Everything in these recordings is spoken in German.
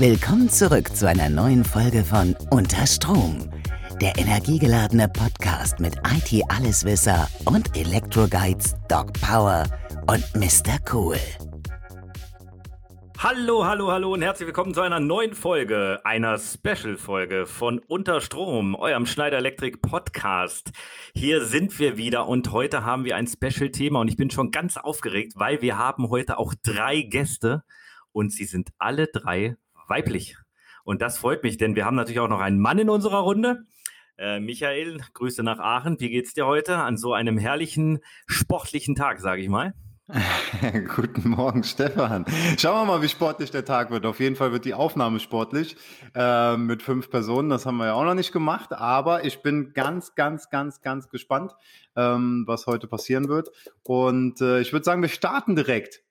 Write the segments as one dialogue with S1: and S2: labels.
S1: Willkommen zurück zu einer neuen Folge von Unter Strom, der energiegeladene Podcast mit IT-Alleswisser und Elektroguides Doc Power und Mr. Cool.
S2: Hallo, hallo, hallo und herzlich willkommen zu einer neuen Folge, einer Special-Folge von Unterstrom, eurem Schneider Electric Podcast. Hier sind wir wieder und heute haben wir ein Special-Thema und ich bin schon ganz aufgeregt, weil wir haben heute auch drei Gäste und sie sind alle drei weiblich. Und das freut mich, denn wir haben natürlich auch noch einen Mann in unserer Runde. Äh, Michael, Grüße nach Aachen. Wie geht's dir heute an so einem herrlichen sportlichen Tag, sage ich mal?
S3: Guten Morgen, Stefan. Schauen wir mal, wie sportlich der Tag wird. Auf jeden Fall wird die Aufnahme sportlich äh, mit fünf Personen. Das haben wir ja auch noch nicht gemacht. Aber ich bin ganz, ganz, ganz, ganz gespannt, ähm, was heute passieren wird. Und äh, ich würde sagen, wir starten direkt.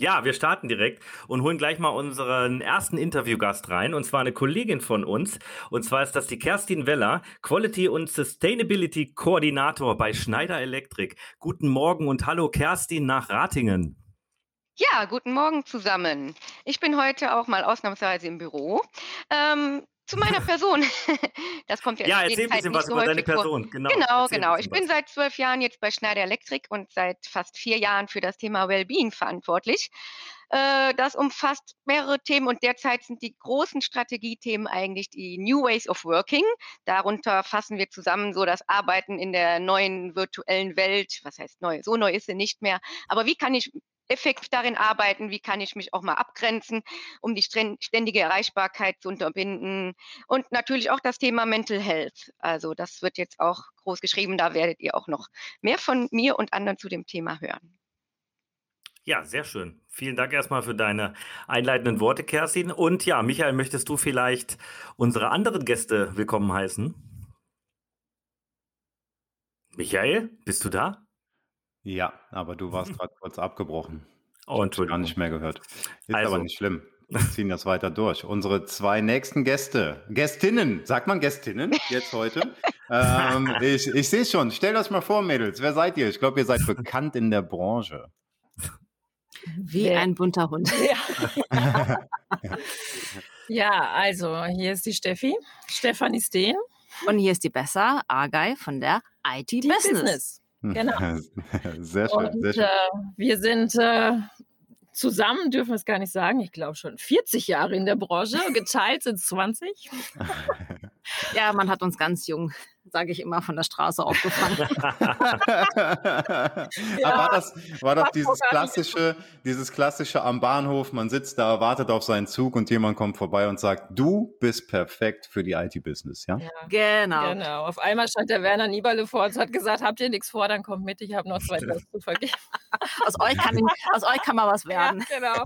S2: Ja, wir starten direkt und holen gleich mal unseren ersten Interviewgast rein, und zwar eine Kollegin von uns. Und zwar ist das die Kerstin Weller, Quality und Sustainability Koordinator bei Schneider Electric. Guten Morgen und hallo Kerstin nach Ratingen.
S4: Ja, guten Morgen zusammen. Ich bin heute auch mal ausnahmsweise im Büro. Ähm, zu meiner Person.
S2: Das kommt ja Ja, erzähl ein bisschen was so über deine Person.
S4: Vor. Genau, genau. genau. Ich bin seit zwölf Jahren jetzt bei Schneider Electric und seit fast vier Jahren für das Thema Wellbeing verantwortlich. Äh, das umfasst mehrere Themen und derzeit sind die großen Strategiethemen eigentlich die New Ways of Working. Darunter fassen wir zusammen so das Arbeiten in der neuen virtuellen Welt. Was heißt neu? So neu ist sie nicht mehr. Aber wie kann ich effektiv darin arbeiten, wie kann ich mich auch mal abgrenzen, um die ständige Erreichbarkeit zu unterbinden. Und natürlich auch das Thema Mental Health. Also das wird jetzt auch groß geschrieben, da werdet ihr auch noch mehr von mir und anderen zu dem Thema hören.
S2: Ja, sehr schön. Vielen Dank erstmal für deine einleitenden Worte, Kerstin. Und ja, Michael, möchtest du vielleicht unsere anderen Gäste willkommen heißen? Michael, bist du da?
S3: Ja, aber du warst gerade kurz abgebrochen.
S2: Oh, Entschuldigung.
S3: Gar nicht mehr gehört. Ist also. aber nicht schlimm. Wir ziehen das weiter durch. Unsere zwei nächsten Gäste, Gästinnen, sagt man Gästinnen jetzt heute? ähm, ich ich sehe schon. Stellt euch mal vor, Mädels. Wer seid ihr? Ich glaube, ihr seid bekannt in der Branche.
S5: Wie ein bunter Hund.
S6: Ja. ja, also hier ist die Steffi, Stefanie Steen.
S5: Und hier ist die Besser, Argei von der IT Business. Business.
S6: Genau.
S3: Sehr schön,
S6: Und,
S3: sehr schön.
S6: Äh, wir sind äh, zusammen, dürfen wir es gar nicht sagen, ich glaube schon 40 Jahre in der Branche, geteilt sind 20.
S5: ja, man hat uns ganz jung sage ich immer, von der Straße aufgefangen.
S3: ja, war das, war das dieses klassische, dieses klassische am Bahnhof, man sitzt da, wartet auf seinen Zug und jemand kommt vorbei und sagt, du bist perfekt für die IT-Business, ja? ja?
S6: Genau. Genau. Auf einmal stand der Werner Nieberle vor uns, hat gesagt, habt ihr nichts vor, dann kommt mit, ich habe noch zwei Tests zu vergeben.
S5: aus, euch kann, aus euch kann mal was werden.
S6: Ja, genau.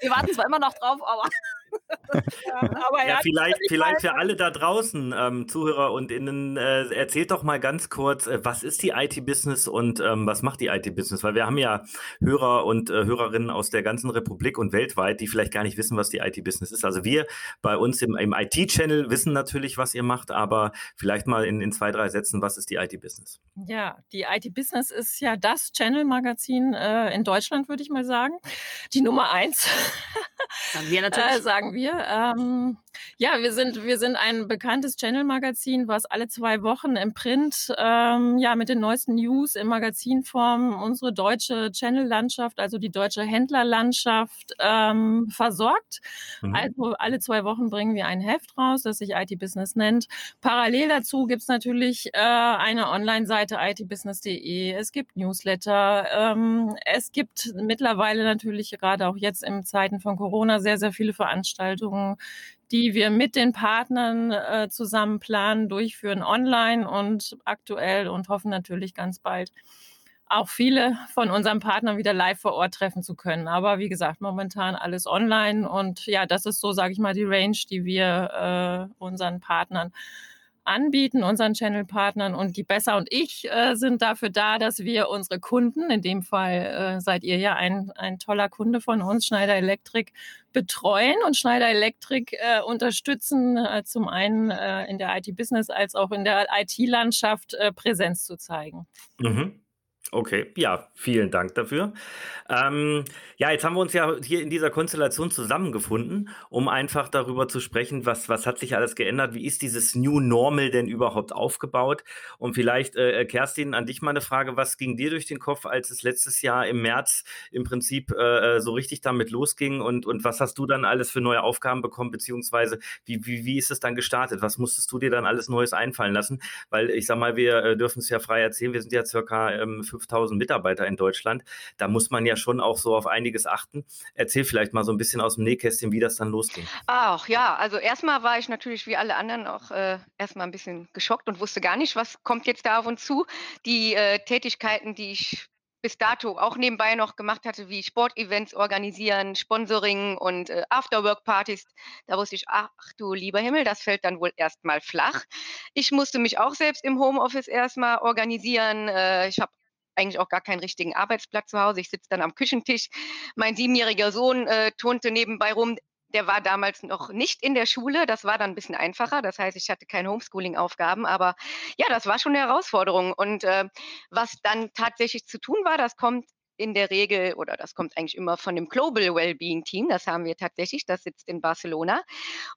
S5: Wir warten zwar immer noch drauf, aber
S2: ja, ja, vielleicht, vielleicht für alle da draußen, ähm, Zuhörer und Innen, äh, erzählt doch mal ganz kurz, äh, was ist die IT-Business und ähm, was macht die IT-Business? Weil wir haben ja Hörer und äh, Hörerinnen aus der ganzen Republik und weltweit, die vielleicht gar nicht wissen, was die IT-Business ist. Also wir bei uns im, im IT-Channel wissen natürlich, was ihr macht, aber vielleicht mal in, in zwei, drei Sätzen, was ist die IT-Business?
S6: Ja, die IT-Business ist ja das Channel-Magazin äh, in Deutschland, würde ich mal sagen. Die Nummer eins.
S5: Sagen wir natürlich.
S6: Äh, sagen wir. Ähm, ja, wir sind, wir sind ein bekanntes Channel-Magazin, was alle zwei Wochen im Print ähm, ja, mit den neuesten News in Magazinform unsere deutsche Channel-Landschaft, also die deutsche Händlerlandschaft, ähm, versorgt. Mhm. Also alle zwei Wochen bringen wir ein Heft raus, das sich IT-Business nennt. Parallel dazu gibt's natürlich äh, eine Online-Seite itbusiness.de, es gibt Newsletter, ähm, es gibt mittlerweile natürlich gerade auch jetzt in Zeiten von Corona sehr, sehr viele Veranstaltungen, die wir mit den Partnern äh, zusammen planen, durchführen online und aktuell und hoffen natürlich ganz bald auch viele von unseren Partnern wieder live vor Ort treffen zu können. Aber wie gesagt, momentan alles online und ja, das ist so, sage ich mal, die Range, die wir äh, unseren Partnern anbieten, unseren Channel-Partnern. Und die Besser und ich äh, sind dafür da, dass wir unsere Kunden, in dem Fall äh, seid ihr ja ein, ein toller Kunde von uns, Schneider Electric, betreuen und Schneider Electric äh, unterstützen, äh, zum einen äh, in der IT-Business als auch in der IT-Landschaft äh, Präsenz zu zeigen.
S2: Mhm. Okay, ja, vielen Dank dafür. Ähm, ja, jetzt haben wir uns ja hier in dieser Konstellation zusammengefunden, um einfach darüber zu sprechen, was, was hat sich alles geändert, wie ist dieses New Normal denn überhaupt aufgebaut? Und vielleicht, äh, Kerstin, an dich mal eine Frage, was ging dir durch den Kopf, als es letztes Jahr im März im Prinzip äh, äh so richtig damit losging und, und was hast du dann alles für neue Aufgaben bekommen, beziehungsweise wie, wie, wie ist es dann gestartet? Was musstest du dir dann alles Neues einfallen lassen? Weil ich sag mal, wir äh, dürfen es ja frei erzählen, wir sind ja circa ähm, 5000 Mitarbeiter in Deutschland. Da muss man ja schon auch so auf einiges achten. Erzähl vielleicht mal so ein bisschen aus dem Nähkästchen, wie das dann losging.
S4: Ach ja, also erstmal war ich natürlich wie alle anderen auch äh, erstmal ein bisschen geschockt und wusste gar nicht, was kommt jetzt da auf uns zu. Die äh, Tätigkeiten, die ich bis dato auch nebenbei noch gemacht hatte, wie Sportevents organisieren, Sponsoring und äh, Afterwork-Partys. Da wusste ich, ach du lieber Himmel, das fällt dann wohl erstmal flach. Ich musste mich auch selbst im Homeoffice erstmal organisieren. Äh, ich habe eigentlich auch gar keinen richtigen Arbeitsplatz zu Hause. Ich sitze dann am Küchentisch. Mein siebenjähriger Sohn äh, turnte nebenbei rum. Der war damals noch nicht in der Schule. Das war dann ein bisschen einfacher. Das heißt, ich hatte keine Homeschooling-Aufgaben. Aber ja, das war schon eine Herausforderung. Und äh, was dann tatsächlich zu tun war, das kommt in der Regel, oder das kommt eigentlich immer von dem Global Wellbeing Team, das haben wir tatsächlich, das sitzt in Barcelona.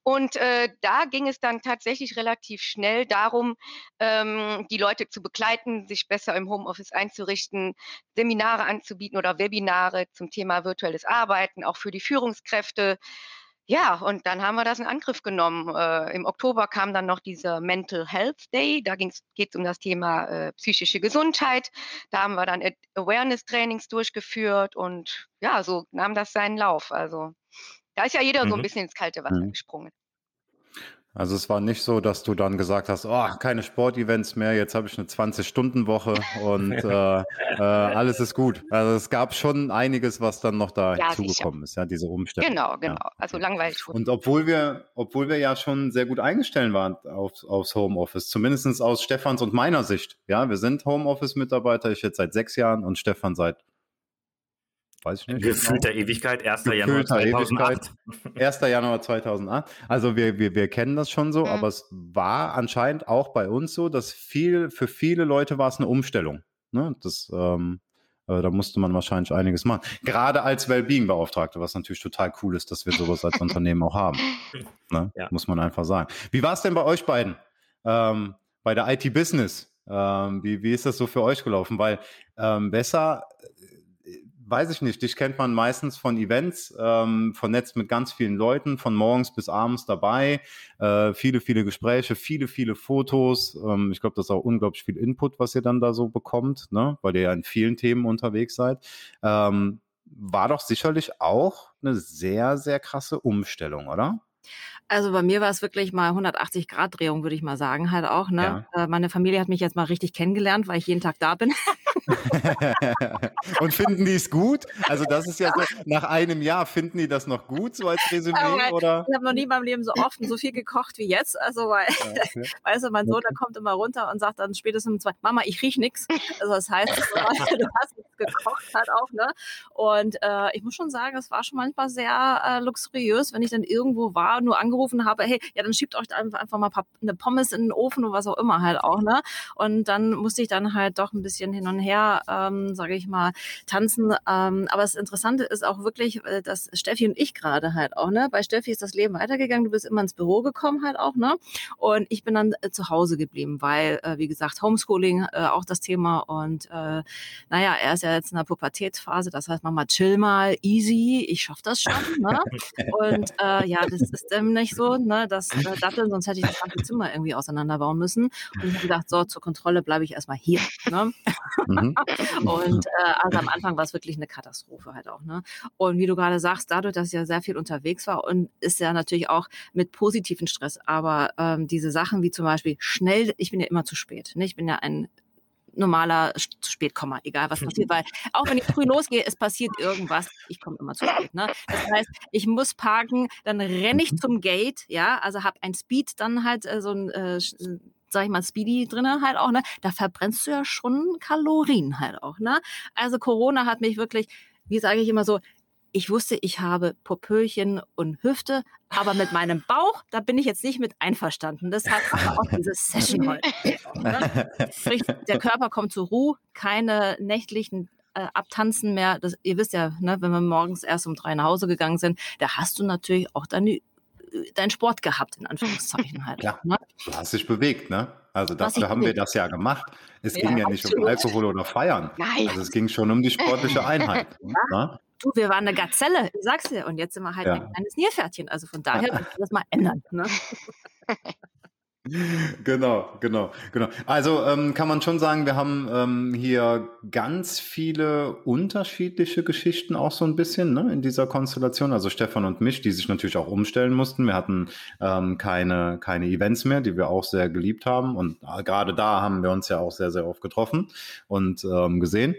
S4: Und äh, da ging es dann tatsächlich relativ schnell darum, ähm, die Leute zu begleiten, sich besser im Homeoffice einzurichten, Seminare anzubieten oder Webinare zum Thema virtuelles Arbeiten, auch für die Führungskräfte. Ja, und dann haben wir das in Angriff genommen. Äh, Im Oktober kam dann noch dieser Mental Health Day. Da geht es um das Thema äh, psychische Gesundheit. Da haben wir dann Awareness-Trainings durchgeführt und ja, so nahm das seinen Lauf. Also da ist ja jeder mhm. so ein mhm. bisschen ins kalte Wasser mhm. gesprungen.
S3: Also es war nicht so, dass du dann gesagt hast, oh, keine Sportevents mehr, jetzt habe ich eine 20-Stunden-Woche und äh, äh, alles ist gut. Also es gab schon einiges, was dann noch da ja, zugekommen ist, ja, diese Umstellung.
S4: Genau, genau. Ja. Also langweilig.
S3: Und obwohl wir, obwohl wir ja schon sehr gut eingestellt waren auf, aufs Homeoffice, zumindest aus Stefans und meiner Sicht. Ja, wir sind Homeoffice-Mitarbeiter, ich jetzt seit sechs Jahren und Stefan seit
S2: weiß ich nicht. Gefühlter genau. Ewigkeit, 1. Januar 2008. Ewigkeit,
S3: 1. Januar 2008. Also wir, wir, wir kennen das schon so, mhm. aber es war anscheinend auch bei uns so, dass viel, für viele Leute war es eine Umstellung. Ne? Das, ähm, äh, da musste man wahrscheinlich einiges machen. Gerade als Wellbeing-Beauftragte, was natürlich total cool ist, dass wir sowas als Unternehmen auch haben. Ne? Ja. Muss man einfach sagen. Wie war es denn bei euch beiden? Ähm, bei der IT-Business? Ähm, wie, wie ist das so für euch gelaufen? Weil ähm, besser weiß ich nicht, dich kennt man meistens von Events, ähm, vernetzt mit ganz vielen Leuten, von morgens bis abends dabei, äh, viele, viele Gespräche, viele, viele Fotos. Ähm, ich glaube, das ist auch unglaublich viel Input, was ihr dann da so bekommt, ne? weil ihr ja in vielen Themen unterwegs seid. Ähm, war doch sicherlich auch eine sehr, sehr krasse Umstellung, oder?
S5: Also bei mir war es wirklich mal 180 Grad Drehung, würde ich mal sagen, halt auch. Ne? Ja. Äh, meine Familie hat mich jetzt mal richtig kennengelernt, weil ich jeden Tag da bin.
S3: Und finden die es gut? Also das ist ja so, nach einem Jahr finden die das noch gut, so als Resümee? Oder?
S5: Ich habe noch nie in meinem Leben so offen so viel gekocht wie jetzt. Also weil, ja, weißt du, mein Sohn, der kommt immer runter und sagt dann spätestens um zwei, Mama, ich riech nichts. Also das heißt, du hast nichts gekocht halt auch, ne? Und äh, ich muss schon sagen, es war schon manchmal sehr äh, luxuriös, wenn ich dann irgendwo war, nur angerufen habe, hey, ja, dann schiebt euch einfach, einfach mal eine Pommes in den Ofen oder was auch immer halt auch, ne? Und dann musste ich dann halt doch ein bisschen hin und her, ähm, sage ich mal, tanzen. Ähm, aber das Interessante ist auch wirklich, äh, dass Steffi und ich gerade halt auch, ne? Bei Steffi ist das Leben weitergegangen, du bist immer ins Büro gekommen halt auch, ne? Und ich bin dann äh, zu Hause geblieben, weil, äh, wie gesagt, Homeschooling äh, auch das Thema und äh, naja, er ist ja jetzt in der Pubertätsphase, das heißt, Mama, chill mal, easy, ich schaff das schon, ne? Und äh, ja, das ist nicht nicht so, ne, das äh, Datteln, sonst hätte ich das ganze Zimmer irgendwie auseinanderbauen müssen. Und ich habe gedacht, so, zur Kontrolle bleibe ich erstmal hier. Ne? Mhm. Und äh, also am Anfang war es wirklich eine Katastrophe halt auch. Ne? Und wie du gerade sagst, dadurch, dass ich ja sehr viel unterwegs war und ist ja natürlich auch mit positiven Stress, aber ähm, diese Sachen wie zum Beispiel schnell, ich bin ja immer zu spät. Ne? Ich bin ja ein normaler zu spät komme, egal was passiert, weil auch wenn ich früh losgehe, es passiert irgendwas, ich komme immer zu spät. Ne? Das heißt, ich muss parken, dann renne ich mhm. zum Gate, ja, also habe ein Speed, dann halt äh, so ein äh, sag ich mal, Speedy drinne halt auch, ne? Da verbrennst du ja schon Kalorien halt auch, ne? Also Corona hat mich wirklich, wie sage ich immer so, ich wusste, ich habe Popöchen und Hüfte, aber mit meinem Bauch, da bin ich jetzt nicht mit einverstanden. Das hat aber auch diese Session heute. Ne? Sprich, der Körper kommt zur Ruhe, keine nächtlichen äh, Abtanzen mehr. Das, ihr wisst ja, ne, wenn wir morgens erst um drei nach Hause gegangen sind, da hast du natürlich auch deine deinen Sport gehabt, in Anführungszeichen halt.
S3: Klar, ne? du hast dich bewegt, ne? Also dafür haben wir das ja gemacht. Es ja, ging ja nicht absolut. um Alkohol oder Feiern. Nein. Also es ging schon um die sportliche Einheit.
S5: ne? Du, wir waren eine Gazelle, ich sag's dir. Und jetzt sind wir halt ja. ein kleines Nierpferdchen. Also von daher müssen wir das mal ändern. Ne?
S3: Genau, genau, genau. Also ähm, kann man schon sagen, wir haben ähm, hier ganz viele unterschiedliche Geschichten auch so ein bisschen ne, in dieser Konstellation. Also Stefan und mich, die sich natürlich auch umstellen mussten. Wir hatten ähm, keine, keine Events mehr, die wir auch sehr geliebt haben. Und äh, gerade da haben wir uns ja auch sehr, sehr oft getroffen und ähm, gesehen.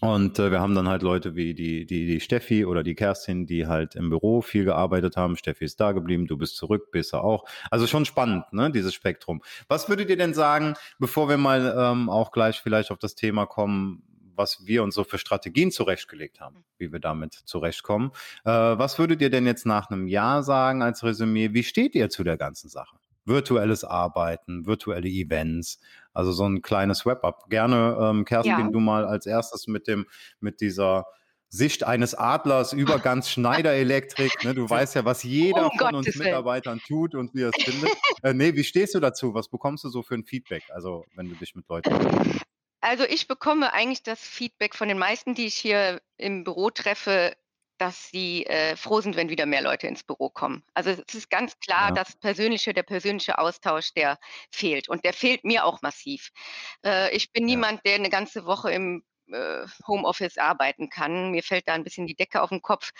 S3: Und äh, wir haben dann halt Leute wie die, die, die Steffi oder die Kerstin, die halt im Büro viel gearbeitet haben. Steffi ist da geblieben, du bist zurück, bist du auch. Also schon spannend, ne, dieses Spektrum. Was würdet ihr denn sagen, bevor wir mal ähm, auch gleich vielleicht auf das Thema kommen, was wir uns so für Strategien zurechtgelegt haben, wie wir damit zurechtkommen. Äh, was würdet ihr denn jetzt nach einem Jahr sagen als Resümee? Wie steht ihr zu der ganzen Sache? virtuelles Arbeiten, virtuelle Events, also so ein kleines Web-Up. Gerne, ähm, Kerstin, ja. du mal als erstes mit dem, mit dieser Sicht eines Adlers über ganz Schneider Elektrik. Ne? Du weißt ja, was jeder um von Gottes uns Mitarbeitern tut und wie er es findet. Äh, nee, wie stehst du dazu? Was bekommst du so für ein Feedback? Also, wenn du dich mit Leuten.
S4: Also, ich bekomme eigentlich das Feedback von den meisten, die ich hier im Büro treffe, dass sie äh, froh sind, wenn wieder mehr Leute ins Büro kommen. Also es ist ganz klar, ja. dass persönliche, der persönliche Austausch, der fehlt. Und der fehlt mir auch massiv. Äh, ich bin ja. niemand, der eine ganze Woche im äh, Homeoffice arbeiten kann. Mir fällt da ein bisschen die Decke auf den Kopf.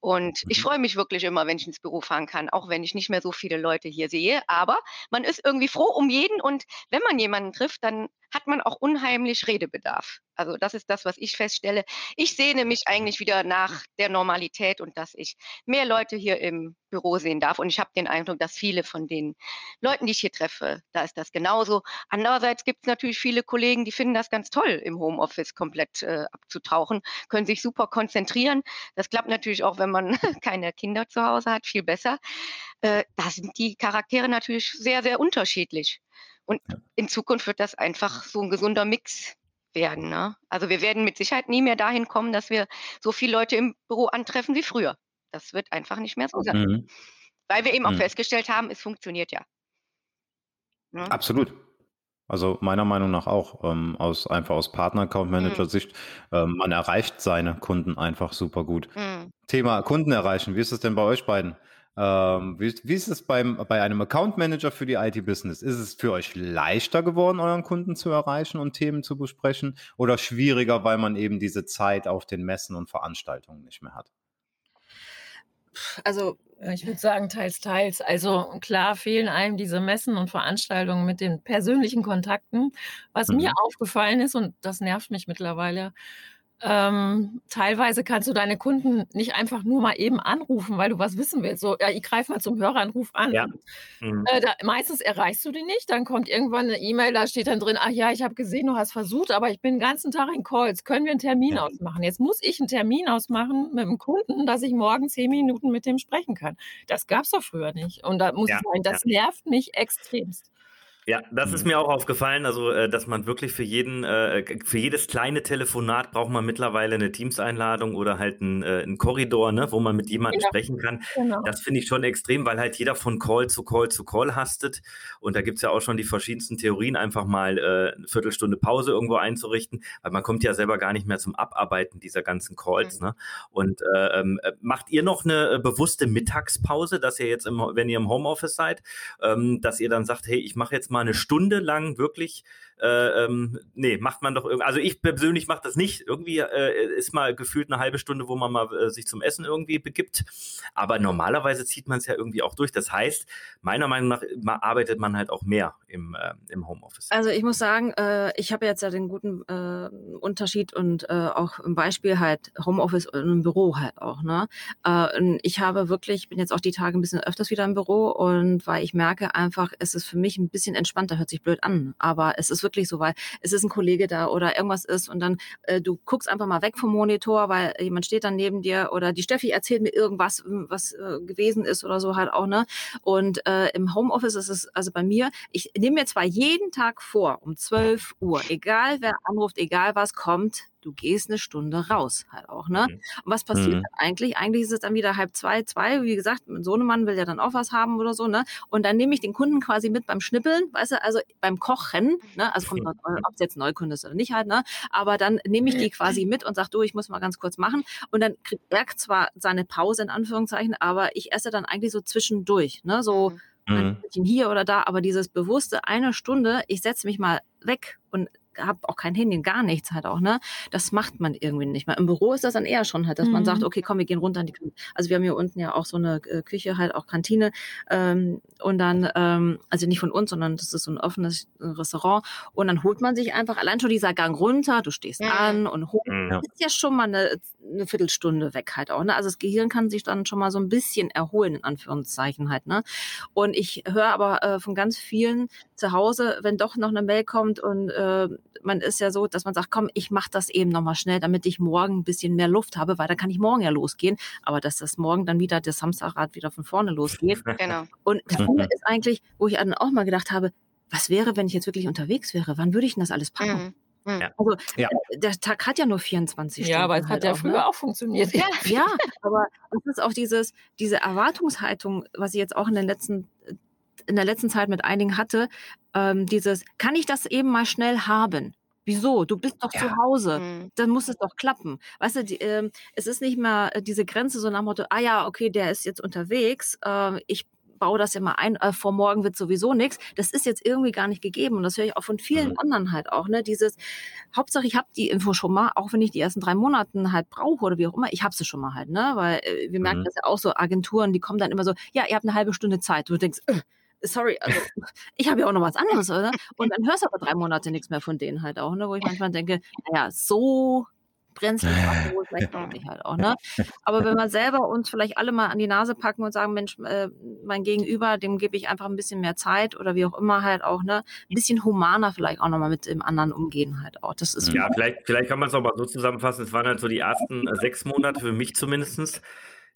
S4: Und ich mhm. freue mich wirklich immer, wenn ich ins Büro fahren kann, auch wenn ich nicht mehr so viele Leute hier sehe. Aber man ist irgendwie froh um jeden und wenn man jemanden trifft, dann hat man auch unheimlich Redebedarf. Also das ist das, was ich feststelle. Ich sehne mich eigentlich wieder nach der Normalität und dass ich mehr Leute hier im Büro sehen darf. Und ich habe den Eindruck, dass viele von den Leuten, die ich hier treffe, da ist das genauso. Andererseits gibt es natürlich viele Kollegen, die finden das ganz toll, im Homeoffice komplett äh, abzutauchen, können sich super konzentrieren. Das klappt natürlich auch, wenn man keine Kinder zu Hause hat, viel besser. Äh, da sind die Charaktere natürlich sehr, sehr unterschiedlich. Und in Zukunft wird das einfach so ein gesunder Mix werden. Ne? Also wir werden mit Sicherheit nie mehr dahin kommen, dass wir so viele Leute im Büro antreffen wie früher. Das wird einfach nicht mehr so sein. Mhm. Weil wir eben auch mhm. festgestellt haben, es funktioniert ja.
S3: Ne? Absolut. Also meiner Meinung nach auch ähm, aus einfach aus Partner-Account-Manager-Sicht, mhm. ähm, man erreicht seine Kunden einfach super gut. Mhm. Thema Kunden erreichen, wie ist es denn bei euch beiden? Ähm, wie, wie, ist es beim, bei einem Account Manager für die IT-Business? Ist es für euch leichter geworden, euren Kunden zu erreichen und Themen zu besprechen oder schwieriger, weil man eben diese Zeit auf den Messen und Veranstaltungen nicht mehr hat?
S6: Also ich würde sagen, teils, teils. Also klar fehlen einem diese Messen und Veranstaltungen mit den persönlichen Kontakten. Was mhm. mir aufgefallen ist, und das nervt mich mittlerweile, ähm, teilweise kannst du deine Kunden nicht einfach nur mal eben anrufen, weil du was wissen willst. So, ja, ich greife mal zum Höreranruf an. Ja. Mhm. Äh, da, meistens erreichst du die nicht. Dann kommt irgendwann eine E-Mail, da steht dann drin, ach ja, ich habe gesehen, du hast versucht, aber ich bin den ganzen Tag in Calls. Können wir einen Termin ja. ausmachen? Jetzt muss ich einen Termin ausmachen mit dem Kunden, dass ich morgen zehn Minuten mit dem sprechen kann. Das gab es doch früher nicht. Und da muss ja. ich sagen, das nervt mich extremst.
S2: Ja, das ist mhm. mir auch aufgefallen, also äh, dass man wirklich für jeden, äh, für jedes kleine Telefonat braucht man mittlerweile eine Teams-Einladung oder halt einen, äh, einen Korridor, ne, wo man mit jemandem ja. sprechen kann. Genau. Das finde ich schon extrem, weil halt jeder von Call zu Call zu Call hastet. Und da gibt's ja auch schon die verschiedensten Theorien, einfach mal äh, eine Viertelstunde Pause irgendwo einzurichten, weil man kommt ja selber gar nicht mehr zum Abarbeiten dieser ganzen Calls. Mhm. Ne? Und äh, ähm, äh, macht ihr noch eine bewusste Mittagspause, dass ihr jetzt, im, wenn ihr im Homeoffice seid, ähm, dass ihr dann sagt, hey, ich mache jetzt mal eine Stunde lang wirklich äh, ähm, nee, macht man doch irgendwie, also ich persönlich mache das nicht. Irgendwie äh, ist mal gefühlt eine halbe Stunde, wo man mal äh, sich zum Essen irgendwie begibt. Aber normalerweise zieht man es ja irgendwie auch durch. Das heißt, meiner Meinung nach arbeitet man halt auch mehr im, äh, im Homeoffice.
S5: Also ich muss sagen, äh, ich habe jetzt ja den guten äh, Unterschied und äh, auch im Beispiel halt Homeoffice und im Büro halt auch. Ne? Äh, ich habe wirklich, bin jetzt auch die Tage ein bisschen öfters wieder im Büro und weil ich merke einfach, es ist für mich ein bisschen entspannter, hört sich blöd an, aber es ist wirklich so, weil es ist ein Kollege da oder irgendwas ist und dann äh, du guckst einfach mal weg vom Monitor, weil jemand steht dann neben dir oder die Steffi erzählt mir irgendwas, was äh, gewesen ist oder so halt auch, ne? Und äh, im Homeoffice ist es, also bei mir, ich nehme mir zwar jeden Tag vor, um 12 Uhr, egal wer anruft, egal was kommt, du gehst eine Stunde raus halt auch, ne? Mhm. Und was passiert mhm. eigentlich? Eigentlich ist es dann wieder halb zwei, zwei, wie gesagt, mein Sohnemann will ja dann auch was haben oder so, ne? Und dann nehme ich den Kunden quasi mit beim Schnippeln, weißt du, also beim Kochen, ne? Also kommt noch, ob es jetzt Neukunde ist oder nicht halt, ne? Aber dann nehme ich die quasi mit und sag, du, ich muss mal ganz kurz machen. Und dann kriegt er zwar seine Pause in Anführungszeichen, aber ich esse dann eigentlich so zwischendurch, ne? So mhm. ein bisschen hier oder da, aber dieses bewusste eine Stunde, ich setze mich mal weg und habe auch kein Handy, gar nichts halt auch, ne? Das macht man irgendwie nicht mehr. Im Büro ist das dann eher schon halt, dass mhm. man sagt, mhm. okay, komm, wir gehen runter in die Kantine. Also wir haben hier unten ja auch so eine äh, Küche, halt auch Kantine. Ähm, und dann, ähm, also nicht von uns, sondern das ist so ein offenes Restaurant. Und dann holt man sich einfach allein schon dieser Gang runter, du stehst ja. an und hoch. Mhm. Ja. ist ja schon mal eine, eine Viertelstunde weg halt auch, ne? Also das Gehirn kann sich dann schon mal so ein bisschen erholen, in Anführungszeichen halt, ne? Und ich höre aber äh, von ganz vielen zu Hause, wenn doch noch eine Mail kommt und äh, man ist ja so, dass man sagt, komm, ich mache das eben nochmal schnell, damit ich morgen ein bisschen mehr Luft habe, weil dann kann ich morgen ja losgehen. Aber dass das morgen dann wieder das Samstagrad wieder von vorne losgeht. Genau. Und das Ende ist eigentlich, wo ich dann auch mal gedacht habe, was wäre, wenn ich jetzt wirklich unterwegs wäre? Wann würde ich denn das alles packen? Mhm. mhm. Ja. Also ja. Äh, der Tag hat ja nur 24 Stunden.
S6: Ja, aber es
S5: halt
S6: hat ja auch, früher ne? auch funktioniert.
S5: Ja, ja, aber es ist auch dieses, diese Erwartungshaltung, was ich jetzt auch in den letzten in der letzten Zeit mit einigen hatte, ähm, dieses, kann ich das eben mal schnell haben? Wieso? Du bist doch ja. zu Hause. Mhm. Dann muss es doch klappen. Weißt du, die, äh, es ist nicht mehr äh, diese Grenze so nach dem Motto, ah ja, okay, der ist jetzt unterwegs, äh, ich baue das ja mal ein, äh, vor morgen wird sowieso nichts. Das ist jetzt irgendwie gar nicht gegeben. Und das höre ich auch von vielen mhm. anderen halt auch. Ne? Dieses, Hauptsache, ich habe die Info schon mal, auch wenn ich die ersten drei Monate halt brauche oder wie auch immer, ich habe sie schon mal halt. Ne? Weil äh, wir merken mhm. das ja auch so, Agenturen, die kommen dann immer so, ja, ihr habt eine halbe Stunde Zeit. Du denkst, äh, sorry, also ich habe ja auch noch was anderes, oder? Und dann hörst du aber drei Monate nichts mehr von denen halt auch, ne? Wo ich manchmal denke, naja, so brenzlig wohl vielleicht auch nicht halt auch, ne? Aber wenn wir selber uns vielleicht alle mal an die Nase packen und sagen, Mensch, äh, mein Gegenüber, dem gebe ich einfach ein bisschen mehr Zeit oder wie auch immer halt auch, ne? Ein bisschen humaner vielleicht auch nochmal mit dem anderen umgehen halt auch. Das ist
S2: ja, vielleicht, vielleicht kann man es auch mal so zusammenfassen. Es waren halt so die ersten äh, sechs Monate für mich zumindest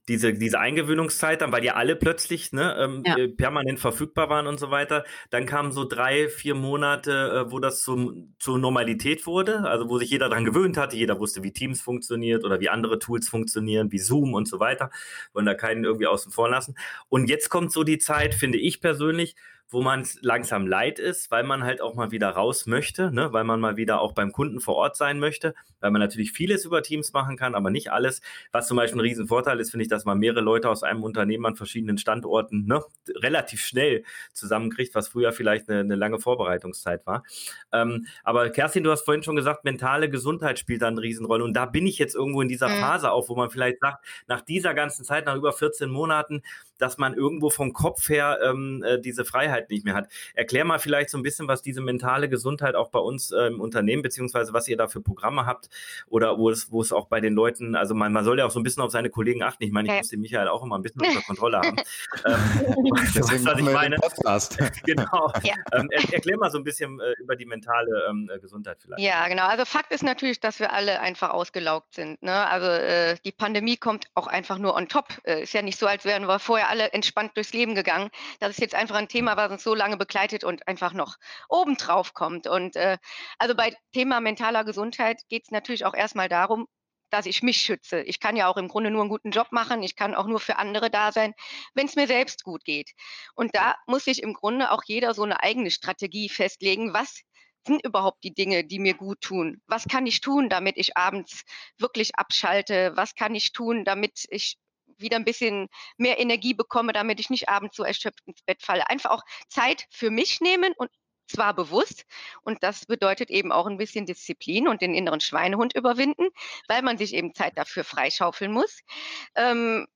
S2: diese, diese Eingewöhnungszeit dann, weil die alle plötzlich ne, ähm, ja. Äh, permanent verfügbar waren und so weiter. Dann kamen so drei, vier Monate, äh, wo das zum, zur Normalität wurde, also wo sich jeder daran gewöhnt hatte, jeder wusste, wie Teams funktioniert oder wie andere Tools funktionieren, wie Zoom und so weiter. Wollen da keinen irgendwie außen vor lassen. Und jetzt kommt so die Zeit, finde ich persönlich, wo man langsam leid ist, weil man halt auch mal wieder raus möchte, ne? weil man mal wieder auch beim Kunden vor Ort sein möchte, weil man natürlich vieles über Teams machen kann, aber nicht alles. Was zum Beispiel ein Riesenvorteil ist, finde ich, dass man mehrere Leute aus einem Unternehmen an verschiedenen Standorten ne, relativ schnell zusammenkriegt, was früher vielleicht eine, eine lange Vorbereitungszeit war. Ähm, aber Kerstin, du hast vorhin schon gesagt, mentale Gesundheit spielt da eine Riesenrolle. Und da bin ich jetzt irgendwo in dieser mhm. Phase auch, wo man vielleicht sagt, nach dieser ganzen Zeit, nach über 14 Monaten, dass man irgendwo vom Kopf her ähm, äh, diese Freiheit nicht mehr hat. Erklär mal vielleicht so ein bisschen, was diese mentale Gesundheit auch bei uns äh, im Unternehmen, beziehungsweise was ihr da für Programme habt oder wo es, wo es auch bei den Leuten, also man, man soll ja auch so ein bisschen auf seine Kollegen achten. Ich meine, ich muss den Michael auch immer ein bisschen unter Kontrolle haben. ähm, Deswegen was ich meine. genau. Ja. Ähm, er, erklär mal so ein bisschen äh, über die mentale ähm, äh, Gesundheit vielleicht.
S4: Ja, genau. Also Fakt ist natürlich, dass wir alle einfach ausgelaugt sind. Ne? Also äh, die Pandemie kommt auch einfach nur on top. Äh, ist ja nicht so, als wären wir vorher alle entspannt durchs Leben gegangen. Das ist jetzt einfach ein Thema, was uns so lange begleitet und einfach noch obendrauf kommt. Und äh, also bei Thema mentaler Gesundheit geht es natürlich auch erstmal darum, dass ich mich schütze. Ich kann ja auch im Grunde nur einen guten Job machen. Ich kann auch nur für andere da sein, wenn es mir selbst gut geht. Und da muss sich im Grunde auch jeder so eine eigene Strategie festlegen. Was sind überhaupt die Dinge, die mir gut tun? Was kann ich tun, damit ich abends wirklich abschalte? Was kann ich tun, damit ich wieder ein bisschen mehr Energie bekomme, damit ich nicht abends so erschöpft ins Bett falle. Einfach auch Zeit für mich nehmen und zwar bewusst und das bedeutet eben auch ein bisschen Disziplin und den inneren Schweinehund überwinden, weil man sich eben Zeit dafür freischaufeln muss. Ähm,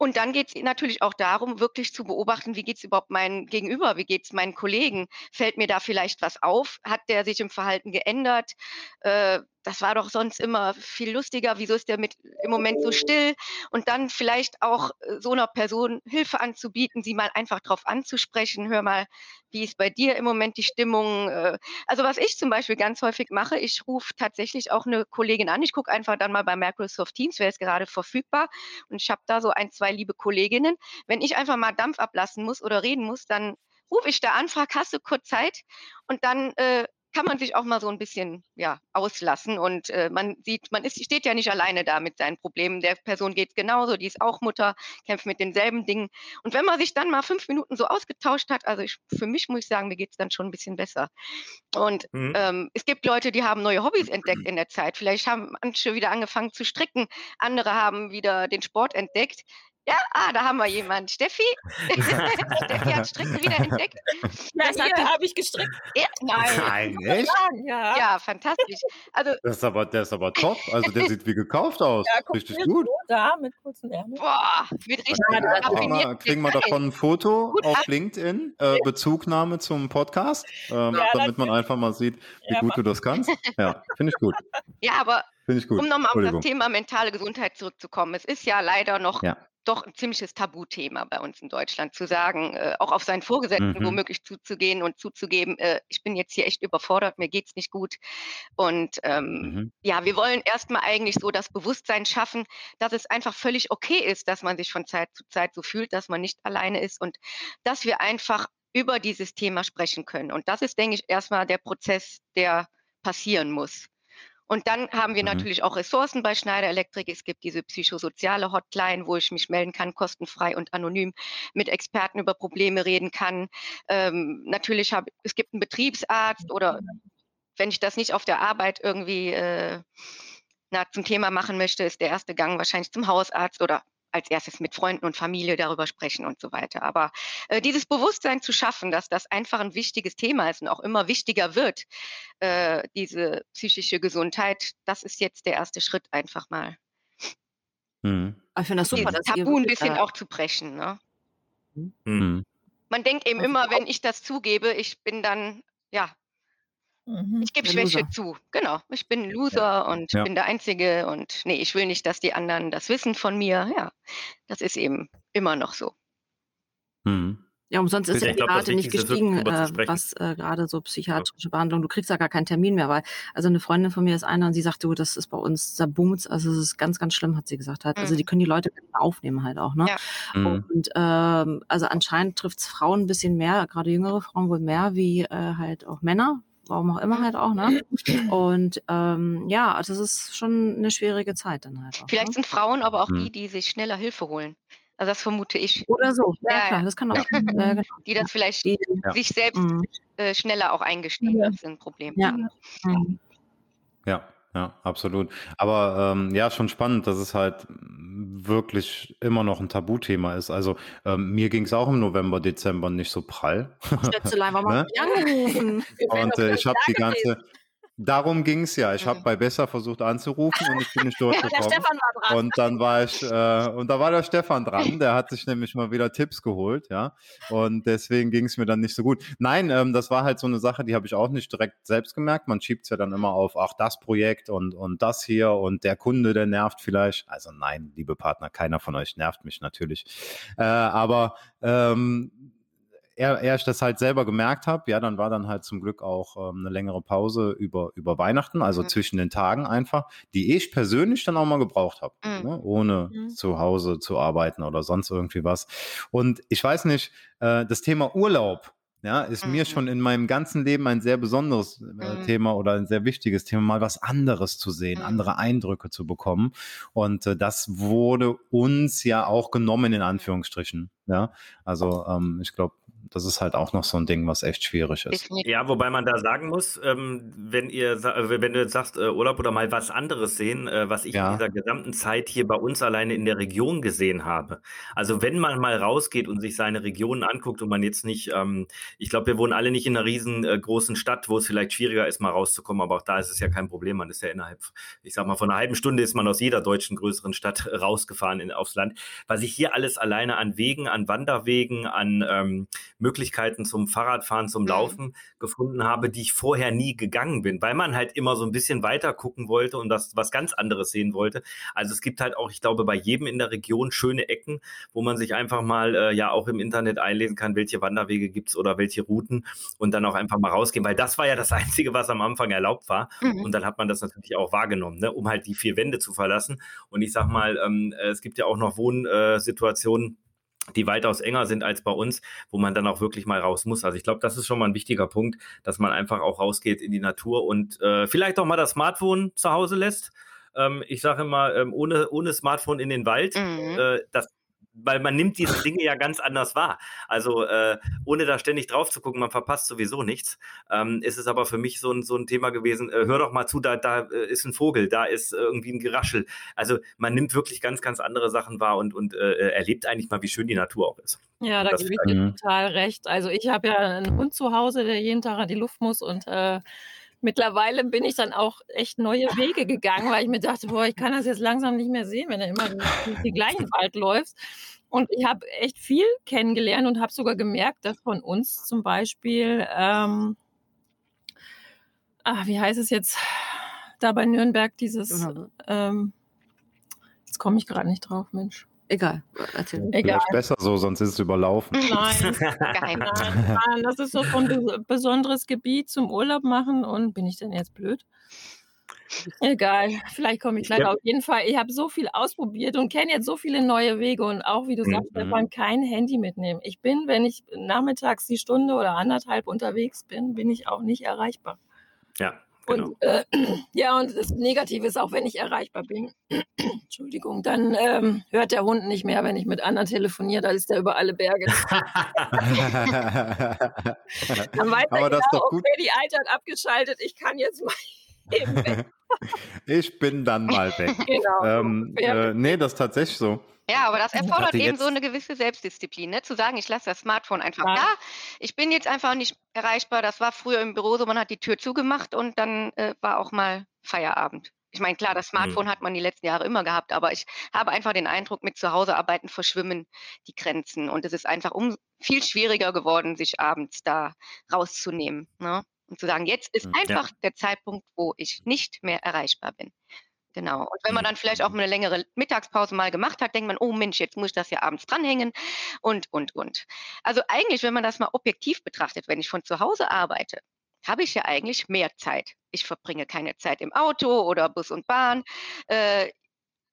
S4: und dann geht es natürlich auch darum, wirklich zu beobachten, wie geht es überhaupt meinen Gegenüber, wie geht es meinen Kollegen? Fällt mir da vielleicht was auf? Hat der sich im Verhalten geändert? Äh, das war doch sonst immer viel lustiger, wieso ist der mit im Moment so still? Und dann vielleicht auch äh, so einer Person Hilfe anzubieten, sie mal einfach drauf anzusprechen, hör mal, wie ist bei dir im Moment die Stimmung? Äh, also was ich zum Beispiel ganz häufig mache, ich rufe tatsächlich auch eine Kollegin an, ich gucke einfach dann mal bei Microsoft Teams, wer ist gerade verfügbar und ich habe da so ein, zwei liebe Kolleginnen. Wenn ich einfach mal Dampf ablassen muss oder reden muss, dann rufe ich da an, frage, hast du kurz Zeit? Und dann äh, kann man sich auch mal so ein bisschen ja, auslassen und äh, man sieht, man ist, steht ja nicht alleine da mit seinen Problemen. Der Person geht es genauso, die ist auch Mutter, kämpft mit denselben Dingen. Und wenn man sich dann mal fünf Minuten so ausgetauscht hat, also ich, für mich muss ich sagen, mir geht es dann schon ein bisschen besser. Und mhm. ähm, es gibt Leute, die haben neue Hobbys entdeckt in der Zeit. Vielleicht haben manche wieder angefangen zu stricken, andere haben wieder den Sport entdeckt. Ja, ah, da haben wir jemanden. Steffi? Steffi hat Stricken wieder entdeckt.
S6: Ja, hier habe ich gestrickt.
S4: Ja,
S3: nein. Nein, echt?
S4: Ja. ja, fantastisch. Also,
S3: das ist aber, der ist aber top. Also der sieht wie gekauft aus. Ja, richtig gut. So
S6: da mit kurzen Ärmeln.
S4: Boah, wird richtig
S3: ja, Kriegen wir davon ein Foto gut auf ab. LinkedIn, äh, Bezugnahme zum Podcast, ähm, ja, damit man einfach mal sieht, wie gut du das kannst. Ja, finde ich gut.
S4: Ja, aber um nochmal auf das Thema mentale Gesundheit zurückzukommen. Es ist ja leider noch ja doch ein ziemliches Tabuthema bei uns in Deutschland, zu sagen, äh, auch auf seinen Vorgesetzten mhm. womöglich zuzugehen und zuzugeben, äh, ich bin jetzt hier echt überfordert, mir geht es nicht gut. Und ähm, mhm. ja, wir wollen erstmal eigentlich so das Bewusstsein schaffen, dass es einfach völlig okay ist, dass man sich von Zeit zu Zeit so fühlt, dass man nicht alleine ist und dass wir einfach über dieses Thema sprechen können. Und das ist, denke ich, erstmal der Prozess, der passieren muss. Und dann haben wir mhm. natürlich auch Ressourcen bei Schneider Elektrik. Es gibt diese psychosoziale Hotline, wo ich mich melden kann, kostenfrei und anonym mit Experten über Probleme reden kann. Ähm, natürlich habe es gibt einen Betriebsarzt oder wenn ich das nicht auf der Arbeit irgendwie äh, na, zum Thema machen möchte, ist der erste Gang wahrscheinlich zum Hausarzt oder als erstes mit Freunden und Familie darüber sprechen und so weiter. Aber äh, dieses Bewusstsein zu schaffen, dass das einfach ein wichtiges Thema ist und auch immer wichtiger wird, äh, diese psychische Gesundheit, das ist jetzt der erste Schritt einfach mal.
S5: Mhm. Ich finde das super,
S4: das Tabu ein bisschen auch zu brechen. Ne? Mhm. Man denkt eben immer, wenn ich das zugebe, ich bin dann ja Mhm. Ich gebe Schwäche zu. Genau. Ich bin ein Loser ja. und ja. bin der Einzige und nee, ich will nicht, dass die anderen das wissen von mir. Ja, das ist eben immer noch so.
S5: Mhm. Ja, umsonst ist ja die Rate nicht gestiegen, äh, was äh, gerade so psychiatrische. Behandlung, du kriegst ja gar keinen Termin mehr, weil, also eine Freundin von mir ist einer und sie sagt, du, das ist bei uns, da boomt also es ist ganz, ganz schlimm, hat sie gesagt hat. Also mhm. Also die können die Leute aufnehmen halt auch, ne? Ja. Mhm. Und ähm, also anscheinend trifft es Frauen ein bisschen mehr, gerade jüngere Frauen wohl mehr wie äh, halt auch Männer, warum auch immer halt auch, ne? Und ähm, ja, also das ist schon eine schwierige Zeit dann halt
S4: auch. Vielleicht ne? sind Frauen aber auch mhm. die, die sich schneller Hilfe holen. Also das vermute ich.
S5: Oder so, ja, ja klar, das kann auch.
S4: Genau. Die das vielleicht die, sich selbst mhm. äh, schneller auch eingestehen, das ist ein Problem.
S5: Ja.
S3: Ja. Ja, absolut. Aber ähm, ja, schon spannend, dass es halt wirklich immer noch ein Tabuthema ist. Also ähm, mir ging es auch im November, Dezember nicht so prall.
S5: Stötzelein, warum ne? angerufen?
S3: Und äh, ich habe die ganze, Darum ging es ja. Ich habe mhm. bei Besser versucht anzurufen und ich bin nicht durchgekommen. Ja. Und dann war ich, äh, und da war der Stefan dran, der hat sich nämlich mal wieder Tipps geholt, ja. Und deswegen ging es mir dann nicht so gut. Nein, ähm, das war halt so eine Sache, die habe ich auch nicht direkt selbst gemerkt. Man schiebt es ja dann immer auf, ach, das Projekt und, und das hier und der Kunde, der nervt vielleicht. Also nein, liebe Partner, keiner von euch nervt mich natürlich. Äh, aber ähm, er, er ich das halt selber gemerkt habe, ja, dann war dann halt zum Glück auch ähm, eine längere Pause über, über Weihnachten, also mhm. zwischen den Tagen einfach, die ich persönlich dann auch mal gebraucht habe, mhm. ne, ohne mhm. zu Hause zu arbeiten oder sonst irgendwie was. Und ich weiß nicht, äh, das Thema Urlaub, ja, ist mhm. mir schon in meinem ganzen Leben ein sehr besonderes äh, mhm. Thema oder ein sehr wichtiges Thema, mal was anderes zu sehen, mhm. andere Eindrücke zu bekommen. Und äh, das wurde uns ja auch genommen, in Anführungsstrichen. Ja, also ähm, ich glaube, das ist halt auch noch so ein Ding, was echt schwierig ist.
S2: Ja, wobei man da sagen muss, ähm, wenn ihr, äh, wenn du jetzt sagst, äh, Urlaub oder mal was anderes sehen, äh, was ich ja. in dieser gesamten Zeit hier bei uns alleine in der Region gesehen habe. Also wenn man mal rausgeht und sich seine Regionen anguckt und man jetzt nicht, ähm, ich glaube, wir wohnen alle nicht in einer riesengroßen Stadt, wo es vielleicht schwieriger ist, mal rauszukommen, aber auch da ist es ja kein Problem. Man ist ja innerhalb, ich sag mal, von einer halben Stunde ist man aus jeder deutschen größeren Stadt rausgefahren in, aufs Land. Was ich hier alles alleine an Wegen, an an Wanderwegen, an ähm, Möglichkeiten zum Fahrradfahren, zum mhm. Laufen gefunden habe, die ich vorher nie gegangen bin, weil man halt immer so ein bisschen weiter gucken wollte und das was ganz anderes sehen wollte. Also es gibt halt auch, ich glaube, bei jedem in der Region schöne Ecken, wo man sich einfach mal äh, ja auch im Internet einlesen kann, welche Wanderwege gibt's oder welche Routen und dann auch einfach mal rausgehen, weil das war ja das Einzige, was am Anfang erlaubt war. Mhm. Und dann hat man das natürlich auch wahrgenommen, ne, um halt die vier Wände zu verlassen. Und ich sag mal, ähm, es gibt ja auch noch Wohnsituationen, die weitaus enger sind als bei uns, wo man dann auch wirklich mal raus muss. Also ich glaube, das ist schon mal ein wichtiger Punkt, dass man einfach auch rausgeht in die Natur und äh, vielleicht auch mal das Smartphone zu Hause lässt. Ähm, ich sage immer, ähm, ohne, ohne Smartphone in den Wald, mhm. äh, das weil man nimmt diese Dinge ja ganz anders wahr. Also äh, ohne da ständig drauf zu gucken, man verpasst sowieso nichts. Ähm, ist es aber für mich so ein, so ein Thema gewesen, äh, hör doch mal zu, da, da äh, ist ein Vogel, da ist irgendwie ein Geraschel. Also man nimmt wirklich ganz, ganz andere Sachen wahr und, und äh, erlebt eigentlich mal, wie schön die Natur auch ist.
S6: Ja, da gebe ich dir total recht. Also ich habe ja einen Hund zu Hause, der jeden Tag an die Luft muss und äh, mittlerweile bin ich dann auch echt neue Wege gegangen, weil ich mir dachte, boah, ich kann das jetzt langsam nicht mehr sehen, wenn er immer durch den gleichen Wald läuft. Und ich habe echt viel kennengelernt und habe sogar gemerkt, dass von uns zum Beispiel, ähm, ach, wie heißt es jetzt, da bei Nürnberg dieses, ähm, jetzt komme ich gerade nicht drauf, Mensch.
S5: Egal.
S3: Erzähl. Egal. Vielleicht besser so, sonst ist es überlaufen.
S6: Nein, nein, nein, das ist so ein besonderes Gebiet zum Urlaub machen und bin ich denn jetzt blöd? Egal, vielleicht komme ich gleich ja. auf jeden Fall. Ich habe so viel ausprobiert und kenne jetzt so viele neue Wege und auch, wie du sagst, mhm. Stefan, kein Handy mitnehmen. Ich bin, wenn ich nachmittags die Stunde oder anderthalb unterwegs bin, bin ich auch nicht erreichbar.
S2: Ja,
S6: Genau. Und, äh, ja, und das Negative ist auch, wenn ich erreichbar bin, Entschuldigung, dann ähm, hört der Hund nicht mehr, wenn ich mit anderen telefoniere, da ist der über alle Berge. dann weiß Aber er genau, okay, die Alte hat abgeschaltet, ich kann jetzt mal eben weg.
S3: ich bin dann mal weg. Genau. Ähm, äh, nee, das ist tatsächlich so.
S4: Ja, aber das erfordert eben so eine gewisse Selbstdisziplin, ne? zu sagen, ich lasse das Smartphone einfach ja. da. Ich bin jetzt einfach nicht erreichbar. Das war früher im Büro so, man hat die Tür zugemacht und dann äh, war auch mal Feierabend. Ich meine, klar, das mhm. Smartphone mhm. hat man die letzten Jahre immer gehabt, aber ich habe einfach den Eindruck, mit Zuhausearbeiten verschwimmen die Grenzen und es ist einfach um viel schwieriger geworden, sich abends da rauszunehmen. Ne? Und zu sagen, jetzt ist mhm, einfach ja. der Zeitpunkt, wo ich nicht mehr erreichbar bin. Genau. Und wenn man mhm. dann vielleicht auch eine längere Mittagspause mal gemacht hat, denkt man, oh Mensch, jetzt muss ich das ja abends dranhängen und, und, und. Also eigentlich, wenn man das mal objektiv betrachtet, wenn ich von zu Hause arbeite, habe ich ja eigentlich mehr Zeit. Ich verbringe keine Zeit im Auto oder Bus und Bahn. Äh,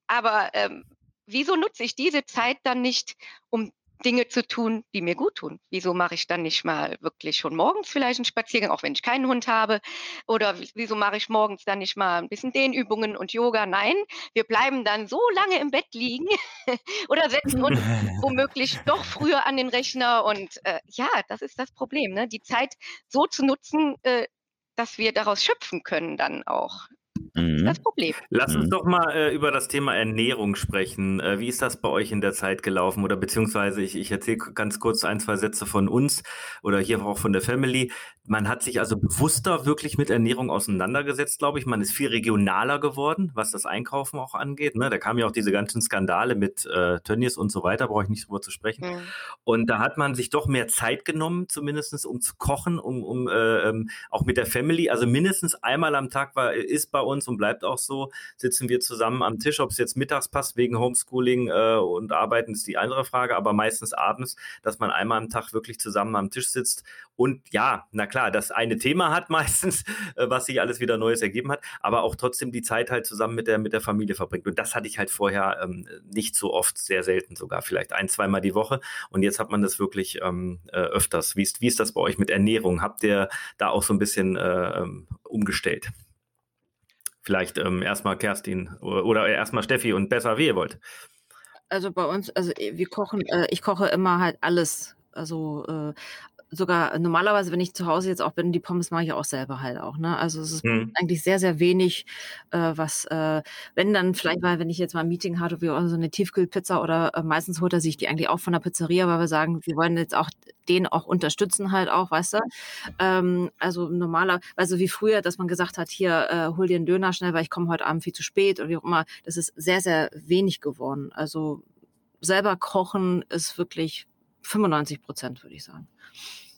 S4: aber ähm, wieso nutze ich diese Zeit dann nicht, um Dinge zu tun, die mir gut tun. Wieso mache ich dann nicht mal wirklich schon morgens vielleicht einen Spaziergang, auch wenn ich keinen Hund habe? Oder wieso mache ich morgens dann nicht mal ein bisschen Dehnübungen und Yoga? Nein, wir bleiben dann so lange im Bett liegen oder setzen uns womöglich doch früher an den Rechner. Und äh, ja, das ist das Problem, ne? die Zeit so zu nutzen, äh, dass wir daraus schöpfen können dann auch. Mhm. Das Problem.
S2: Lass uns mhm. doch mal äh, über das Thema Ernährung sprechen. Äh, wie ist das bei euch in der Zeit gelaufen? Oder beziehungsweise ich, ich erzähle ganz kurz ein, zwei Sätze von uns oder hier auch von der Family. Man hat sich also bewusster wirklich mit Ernährung auseinandergesetzt, glaube ich. Man ist viel regionaler geworden, was das Einkaufen auch angeht. Ne? Da kamen ja auch diese ganzen Skandale mit äh, Tönnies und so weiter, brauche ich nicht drüber zu sprechen. Mhm. Und da hat man sich doch mehr Zeit genommen, zumindest um zu kochen, um, um äh, ähm, auch mit der Family. Also mindestens einmal am Tag war, ist bei uns und bleibt auch so, sitzen wir zusammen am Tisch. Ob es jetzt mittags passt wegen Homeschooling äh, und Arbeiten, ist die andere Frage, aber meistens abends, dass man einmal am Tag wirklich zusammen am Tisch sitzt und ja, na klar, das eine Thema hat meistens, äh, was sich alles wieder Neues ergeben hat, aber auch trotzdem die Zeit halt zusammen mit der, mit der Familie verbringt. Und das hatte ich halt vorher ähm, nicht so oft, sehr selten sogar, vielleicht ein, zweimal die Woche. Und jetzt hat man das wirklich ähm, äh, öfters. Wie ist, wie ist das bei euch mit Ernährung? Habt ihr da auch so ein bisschen äh, ähm, umgestellt? Vielleicht ähm, erstmal Kerstin oder, erstmal Steffi und besser, wie ihr wollt.
S5: Also bei uns, also wir kochen, äh, ich koche immer halt alles. Also äh, sogar normalerweise, wenn ich zu Hause jetzt auch bin, die Pommes mache ich auch selber halt auch. Ne? Also es ist mhm. eigentlich sehr, sehr wenig, äh, was, äh, wenn dann vielleicht mal, wenn ich jetzt mal ein Meeting hatte, wie so eine Tiefkühlpizza oder äh, meistens holt er sich die eigentlich auch von der Pizzeria, weil wir sagen, wir wollen jetzt auch den auch unterstützen halt auch, weißt du? Ähm, also normaler, also wie früher, dass man gesagt hat, hier, äh, hol dir einen Döner schnell, weil ich komme heute Abend viel zu spät oder wie auch immer. Das ist sehr, sehr wenig geworden. Also selber kochen ist wirklich 95 Prozent, würde ich sagen.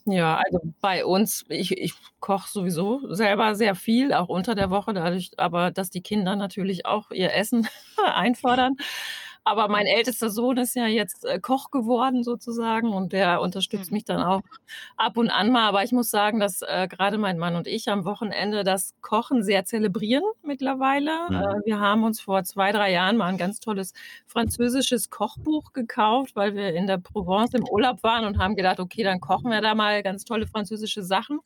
S6: Ja, also bei uns, ich, ich koche sowieso selber sehr viel, auch unter der Woche, dadurch, aber dass die Kinder natürlich auch ihr Essen einfordern. Aber mein ältester Sohn ist ja jetzt äh, Koch geworden sozusagen und der unterstützt mhm. mich dann auch ab und an mal. Aber ich muss sagen, dass äh, gerade mein Mann und ich am Wochenende das Kochen sehr zelebrieren mittlerweile. Mhm. Äh, wir haben uns vor zwei, drei Jahren mal ein ganz tolles französisches Kochbuch gekauft, weil wir in der Provence im Urlaub waren und haben gedacht, okay, dann kochen wir da mal ganz tolle französische Sachen.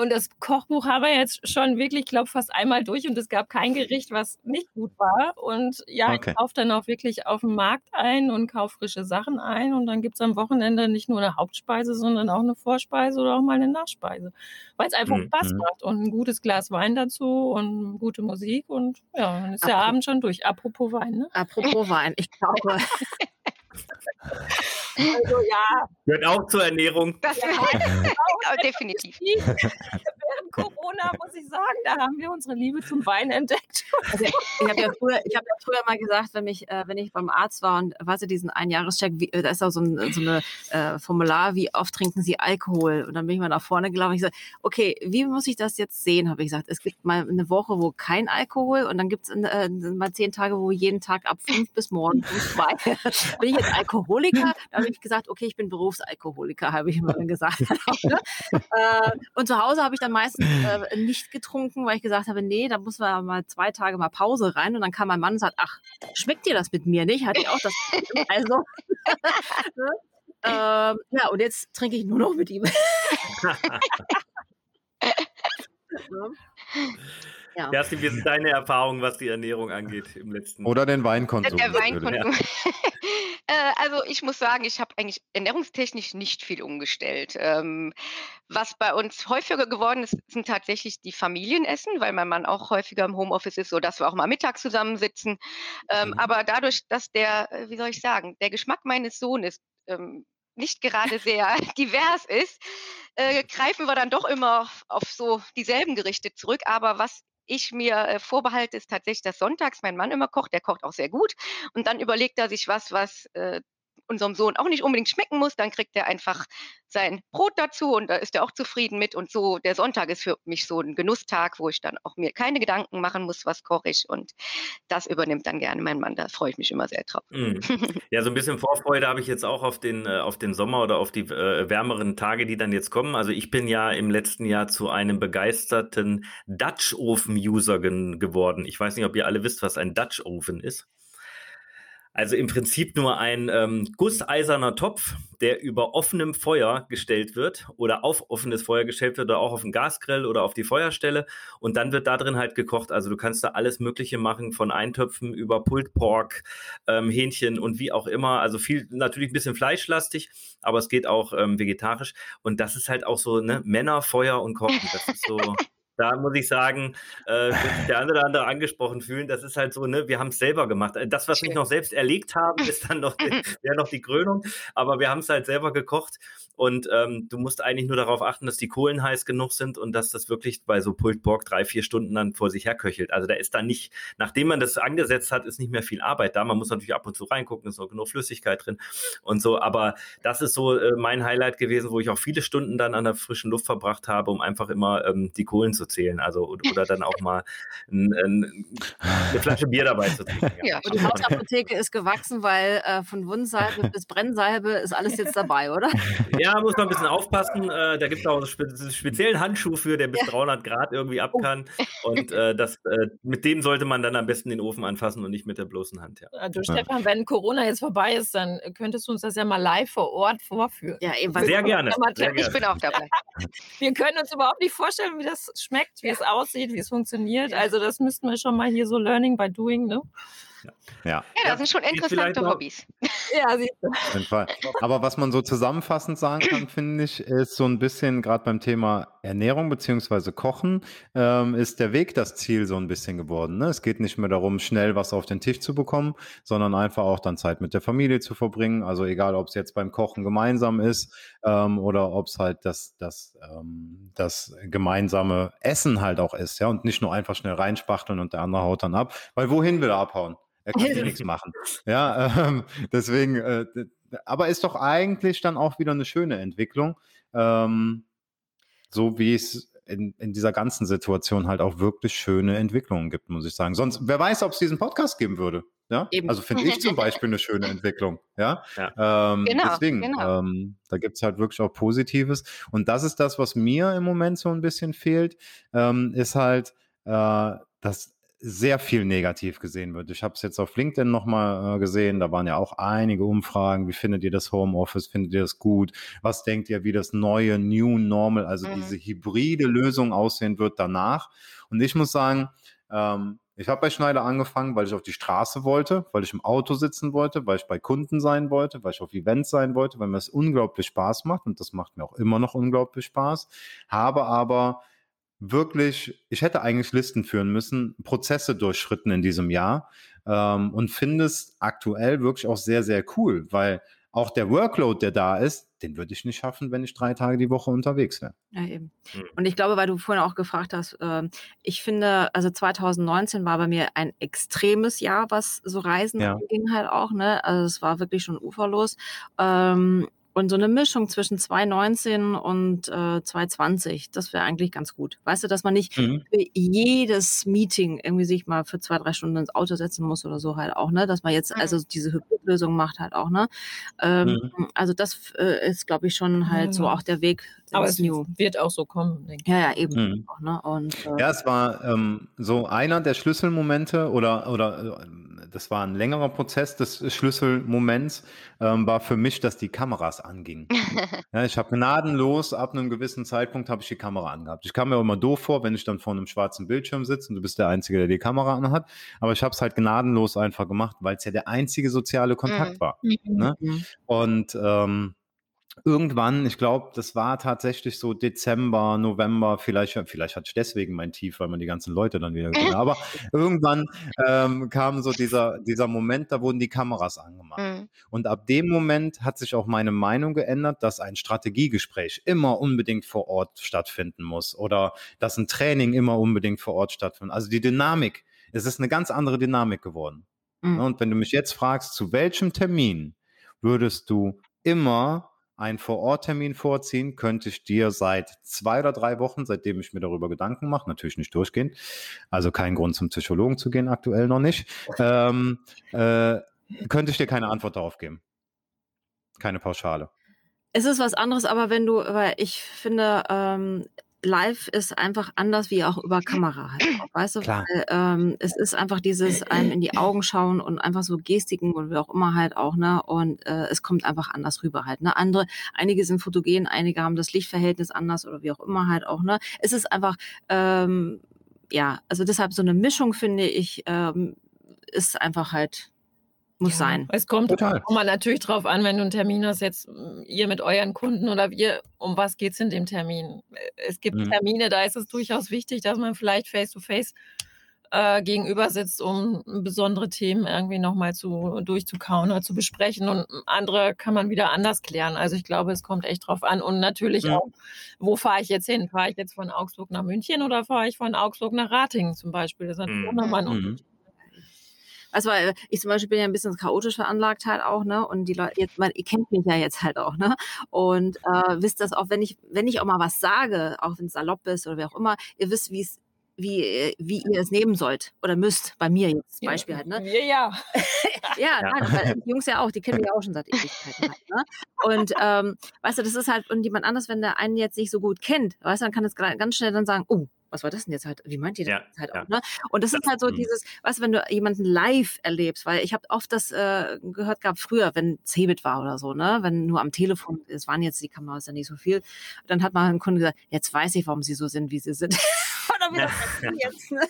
S6: Und das Kochbuch haben wir jetzt schon wirklich, ich glaube, fast einmal durch und es gab kein Gericht, was nicht gut war. Und ja, okay. ich kaufe dann auch wirklich auf dem Markt ein und kaufe frische Sachen ein. Und dann gibt es am Wochenende nicht nur eine Hauptspeise, sondern auch eine Vorspeise oder auch mal eine Nachspeise. Weil es einfach mhm. Spaß mhm. macht und ein gutes Glas Wein dazu und gute Musik. Und ja, dann ist Apropos, der Abend schon durch. Apropos Wein, ne?
S5: Apropos Wein, ich glaube.
S2: Also ja. Gehört auch zur Ernährung.
S4: Das ja, definitiv.
S6: Corona muss ich sagen, da haben wir unsere Liebe zum Wein entdeckt.
S5: Also, ich habe ja, früher, hab ja früher mal gesagt, wenn, mich, äh, wenn ich beim Arzt war und weißt du, diesen Einjahrescheck, äh, da ist auch so ein so eine, äh, Formular, wie oft trinken Sie Alkohol? Und dann bin ich mal nach vorne gelaufen und ich gesagt, okay, wie muss ich das jetzt sehen? Habe ich gesagt, es gibt mal eine Woche, wo kein Alkohol und dann gibt es äh, mal zehn Tage, wo jeden Tag ab fünf bis morgen um zwei. bin ich jetzt Alkoholiker? Da habe ich gesagt, okay, ich bin Berufsalkoholiker, habe ich immer gesagt. äh, und zu Hause habe ich dann meistens äh, nicht getrunken, weil ich gesagt habe, nee, da muss man mal zwei Tage mal Pause rein. Und dann kam mein Mann und sagt, ach, schmeckt dir das mit mir nicht? Hatte ich auch das. also. ne? ähm, ja, und jetzt trinke ich nur noch mit ihm.
S2: Ja. Kerstin, wie sind deine Erfahrungen, was die Ernährung angeht im letzten
S3: Oder den Weinkonsum.
S4: Der Weinkonsum. Ja. Äh, also ich muss sagen, ich habe eigentlich ernährungstechnisch nicht viel umgestellt. Ähm, was bei uns häufiger geworden ist, sind tatsächlich die Familienessen, weil mein Mann auch häufiger im Homeoffice ist, so dass wir auch mal mittags zusammensitzen. Ähm, mhm. Aber dadurch, dass der, äh, wie soll ich sagen, der Geschmack meines Sohnes ähm, nicht gerade sehr divers ist, äh, greifen wir dann doch immer auf so dieselben Gerichte zurück. Aber was ich mir äh, vorbehalte, ist tatsächlich, dass sonntags mein Mann immer kocht. Der kocht auch sehr gut. Und dann überlegt er sich was, was äh, unserem Sohn auch nicht unbedingt schmecken muss, dann kriegt er einfach sein Brot dazu und da ist er auch zufrieden mit. Und so, der Sonntag ist für mich so ein Genusstag, wo ich dann auch mir keine Gedanken machen muss, was koche ich. Und das übernimmt dann gerne mein Mann. Da freue ich mich immer sehr drauf. Mm.
S2: Ja, so ein bisschen Vorfreude habe ich jetzt auch auf den, äh, auf den Sommer oder auf die äh, wärmeren Tage, die dann jetzt kommen. Also ich bin ja im letzten Jahr zu einem begeisterten Dutch-Ofen-User geworden. Ich weiß nicht, ob ihr alle wisst, was ein Dutch-Ofen ist. Also im Prinzip nur ein ähm, gusseiserner Topf, der über offenem Feuer gestellt wird oder auf offenes Feuer gestellt wird oder auch auf den Gasgrill oder auf die Feuerstelle und dann wird da drin halt gekocht. Also du kannst da alles Mögliche machen, von Eintöpfen über Pulled Pork, ähm, Hähnchen und wie auch immer. Also viel, natürlich ein bisschen fleischlastig, aber es geht auch ähm, vegetarisch und das ist halt auch so, ne, Männer, Feuer und Kochen. Das ist so da muss ich sagen, äh, der eine oder andere angesprochen fühlen. Das ist halt so, ne, wir haben es selber gemacht. Äh, das, was wir noch selbst erlegt haben, ist dann noch, wäre noch die Krönung. Aber wir haben es halt selber gekocht. Und ähm, du musst eigentlich nur darauf achten, dass die Kohlen heiß genug sind und dass das wirklich bei so Pulled Pork drei, vier Stunden dann vor sich herköchelt. Also da ist dann nicht, nachdem man das angesetzt hat, ist nicht mehr viel Arbeit da. Man muss natürlich ab und zu reingucken, ist noch genug Flüssigkeit drin und so. Aber das ist so äh, mein Highlight gewesen, wo ich auch viele Stunden dann an der frischen Luft verbracht habe, um einfach immer ähm, die Kohlen zu zählen. Also oder dann auch mal ein, ein, eine Flasche Bier dabei zu trinken.
S5: Ja, und die Hausapotheke ist gewachsen, weil äh, von Wundsalbe bis Brennsalbe ist alles jetzt dabei, oder?
S2: Ja, muss man ein bisschen aufpassen. Äh, da gibt es auch einen spe speziellen Handschuh für, der bis ja. 300 Grad irgendwie ab oh. kann. Und äh, das, äh, mit dem sollte man dann am besten den Ofen anfassen und nicht mit der bloßen Hand. Ja.
S6: Also, Stefan, wenn Corona jetzt vorbei ist, dann könntest du uns das ja mal live vor Ort vorführen.
S2: Ja, eben. Sehr gerne. Sehr
S4: ich bin auch dabei.
S6: wir können uns überhaupt nicht vorstellen, wie das schmeckt, wie es aussieht, wie es funktioniert. Also das müssten wir schon mal hier so Learning by Doing, ne?
S3: Ja.
S4: ja, das sind schon interessante Hobbys.
S3: Ja, siehst du. Auf jeden Fall. Aber was man so zusammenfassend sagen kann, finde ich, ist so ein bisschen gerade beim Thema Ernährung bzw. Kochen, ähm, ist der Weg das Ziel so ein bisschen geworden. Ne? Es geht nicht mehr darum, schnell was auf den Tisch zu bekommen, sondern einfach auch dann Zeit mit der Familie zu verbringen. Also egal, ob es jetzt beim Kochen gemeinsam ist ähm, oder ob es halt das, das, ähm, das gemeinsame Essen halt auch ist, ja, und nicht nur einfach schnell reinspachteln und der andere haut dann ab. Weil wohin will er abhauen? Er kann eh nichts machen. Ja, ähm, deswegen, äh, aber ist doch eigentlich dann auch wieder eine schöne Entwicklung. Ähm, so wie es in, in dieser ganzen Situation halt auch wirklich schöne Entwicklungen gibt, muss ich sagen. Sonst, wer weiß, ob es diesen Podcast geben würde. Ja? Eben. Also finde ich zum Beispiel eine schöne Entwicklung. Ja. ja. Ähm, genau, deswegen, genau. Ähm, da gibt es halt wirklich auch Positives. Und das ist das, was mir im Moment so ein bisschen fehlt, ähm, ist halt, äh, dass sehr viel negativ gesehen wird. Ich habe es jetzt auf LinkedIn nochmal äh, gesehen, da waren ja auch einige Umfragen. Wie findet ihr das Homeoffice? Findet ihr das gut? Was denkt ihr, wie das neue New Normal, also mhm. diese hybride Lösung aussehen wird danach? Und ich muss sagen, ähm, ich habe bei Schneider angefangen, weil ich auf die Straße wollte, weil ich im Auto sitzen wollte, weil ich bei Kunden sein wollte, weil ich auf Events sein wollte, weil mir das unglaublich Spaß macht und das macht mir auch immer noch unglaublich Spaß. Habe aber wirklich, ich hätte eigentlich Listen führen müssen, Prozesse durchschritten in diesem Jahr ähm, und finde es aktuell wirklich auch sehr, sehr cool, weil auch der Workload, der da ist, den würde ich nicht schaffen, wenn ich drei Tage die Woche unterwegs wäre.
S5: Ja, eben. Mhm. Und ich glaube, weil du vorhin auch gefragt hast, äh, ich finde, also 2019 war bei mir ein extremes Jahr, was so Reisen ja. ging halt auch, ne? Also es war wirklich schon uferlos. Ähm, und so eine Mischung zwischen 2019 und äh, 2020, das wäre eigentlich ganz gut. Weißt du, dass man nicht mhm. für jedes Meeting irgendwie sich mal für zwei, drei Stunden ins Auto setzen muss oder so halt auch, ne? Dass man jetzt mhm. also diese Hybridlösung macht halt auch, ne? Ähm, mhm. Also das äh, ist, glaube ich, schon halt so auch der Weg.
S6: Aber es New. wird auch so kommen, denke
S5: ich. Ja, ja, eben. Mhm. Auch, ne? Und,
S3: äh, ja, es war ähm, so einer der Schlüsselmomente oder, oder äh, das war ein längerer Prozess des Schlüsselmoments, ähm, war für mich, dass die Kameras angingen. ja, ich habe gnadenlos, ab einem gewissen Zeitpunkt habe ich die Kamera angehabt. Ich kam mir immer doof vor, wenn ich dann vor einem schwarzen Bildschirm sitze und du bist der Einzige, der die Kamera anhat. Aber ich habe es halt gnadenlos einfach gemacht, weil es ja der einzige soziale Kontakt mhm. war. Ne? Mhm. Und ähm, irgendwann, ich glaube, das war tatsächlich so Dezember, November, vielleicht, vielleicht hatte ich deswegen mein Tief, weil man die ganzen Leute dann wieder gesehen hat. Aber irgendwann ähm, kam so dieser, dieser Moment, da wurden die Kameras angemacht. Mhm. Und ab dem Moment hat sich auch meine Meinung geändert, dass ein Strategiegespräch immer unbedingt vor Ort stattfinden muss oder dass ein Training immer unbedingt vor Ort stattfindet. Also die Dynamik, es ist eine ganz andere Dynamik geworden. Mhm. Und wenn du mich jetzt fragst, zu welchem Termin würdest du immer einen Vor-Ort-Termin vorziehen, könnte ich dir seit zwei oder drei Wochen, seitdem ich mir darüber Gedanken mache, natürlich nicht durchgehen, also kein Grund zum Psychologen zu gehen, aktuell noch nicht, ähm, äh, könnte ich dir keine Antwort darauf geben. Keine Pauschale.
S5: Es ist was anderes, aber wenn du, weil ich finde, ähm, live ist einfach anders wie auch über Kamera halt weißt du? Klar. Weil, ähm, es ist einfach dieses einem in die Augen schauen und einfach so Gestiken und wie auch immer halt auch, ne? Und äh, es kommt einfach anders rüber halt, ne? Andere, einige sind fotogen, einige haben das Lichtverhältnis anders oder wie auch immer halt auch, ne? Es ist einfach, ähm, ja, also deshalb so eine Mischung finde ich, ähm, ist einfach halt muss ja, sein.
S6: Es kommt Total. mal natürlich drauf an, wenn du einen Termin hast, jetzt mm, ihr mit euren Kunden oder wir, um was geht es in dem Termin? Es gibt mhm. Termine, da ist es durchaus wichtig, dass man vielleicht face-to-face äh, gegenüber sitzt, um besondere Themen irgendwie nochmal zu, durchzukauen oder zu besprechen. Und andere kann man wieder anders klären. Also ich glaube, es kommt echt drauf an. Und natürlich mhm. auch, wo fahre ich jetzt hin? Fahre ich jetzt von Augsburg nach München oder fahre ich von Augsburg nach Ratingen zum Beispiel? Das ist natürlich mhm. auch nochmal ein mhm. Unterschied.
S5: Also weil ich zum Beispiel bin ja ein bisschen chaotisch veranlagt halt auch, ne? Und die Leute, jetzt, man, ihr kennt mich ja jetzt halt auch, ne? Und äh, wisst das auch, wenn ich, wenn ich auch mal was sage, auch wenn es salopp ist oder wie auch immer, ihr wisst, wie es wie, wie ihr es nehmen sollt oder müsst. Bei mir jetzt zum Beispiel halt. Ne?
S6: Ja, ja.
S5: ja, ja. Nein, die Jungs ja auch, die kennen mich ja auch schon seit Ewigkeiten halt. Ne? Und ähm, weißt du, das ist halt, und jemand anders, wenn der einen jetzt nicht so gut kennt, weißt du, dann kann es ganz schnell dann sagen, oh, was war das denn jetzt halt? Wie meint ihr das ja, halt ja. auch? Ne? Und das, das ist halt so mh. dieses, weißt du, wenn du jemanden live erlebst, weil ich habe oft das äh, gehört gehabt früher, wenn Cebit war oder so, ne, wenn nur am Telefon, es waren jetzt die Kameras ja nicht so viel, dann hat mal ein Kunde gesagt, jetzt weiß ich, warum sie so sind, wie sie sind. Oder wie das jetzt, ne?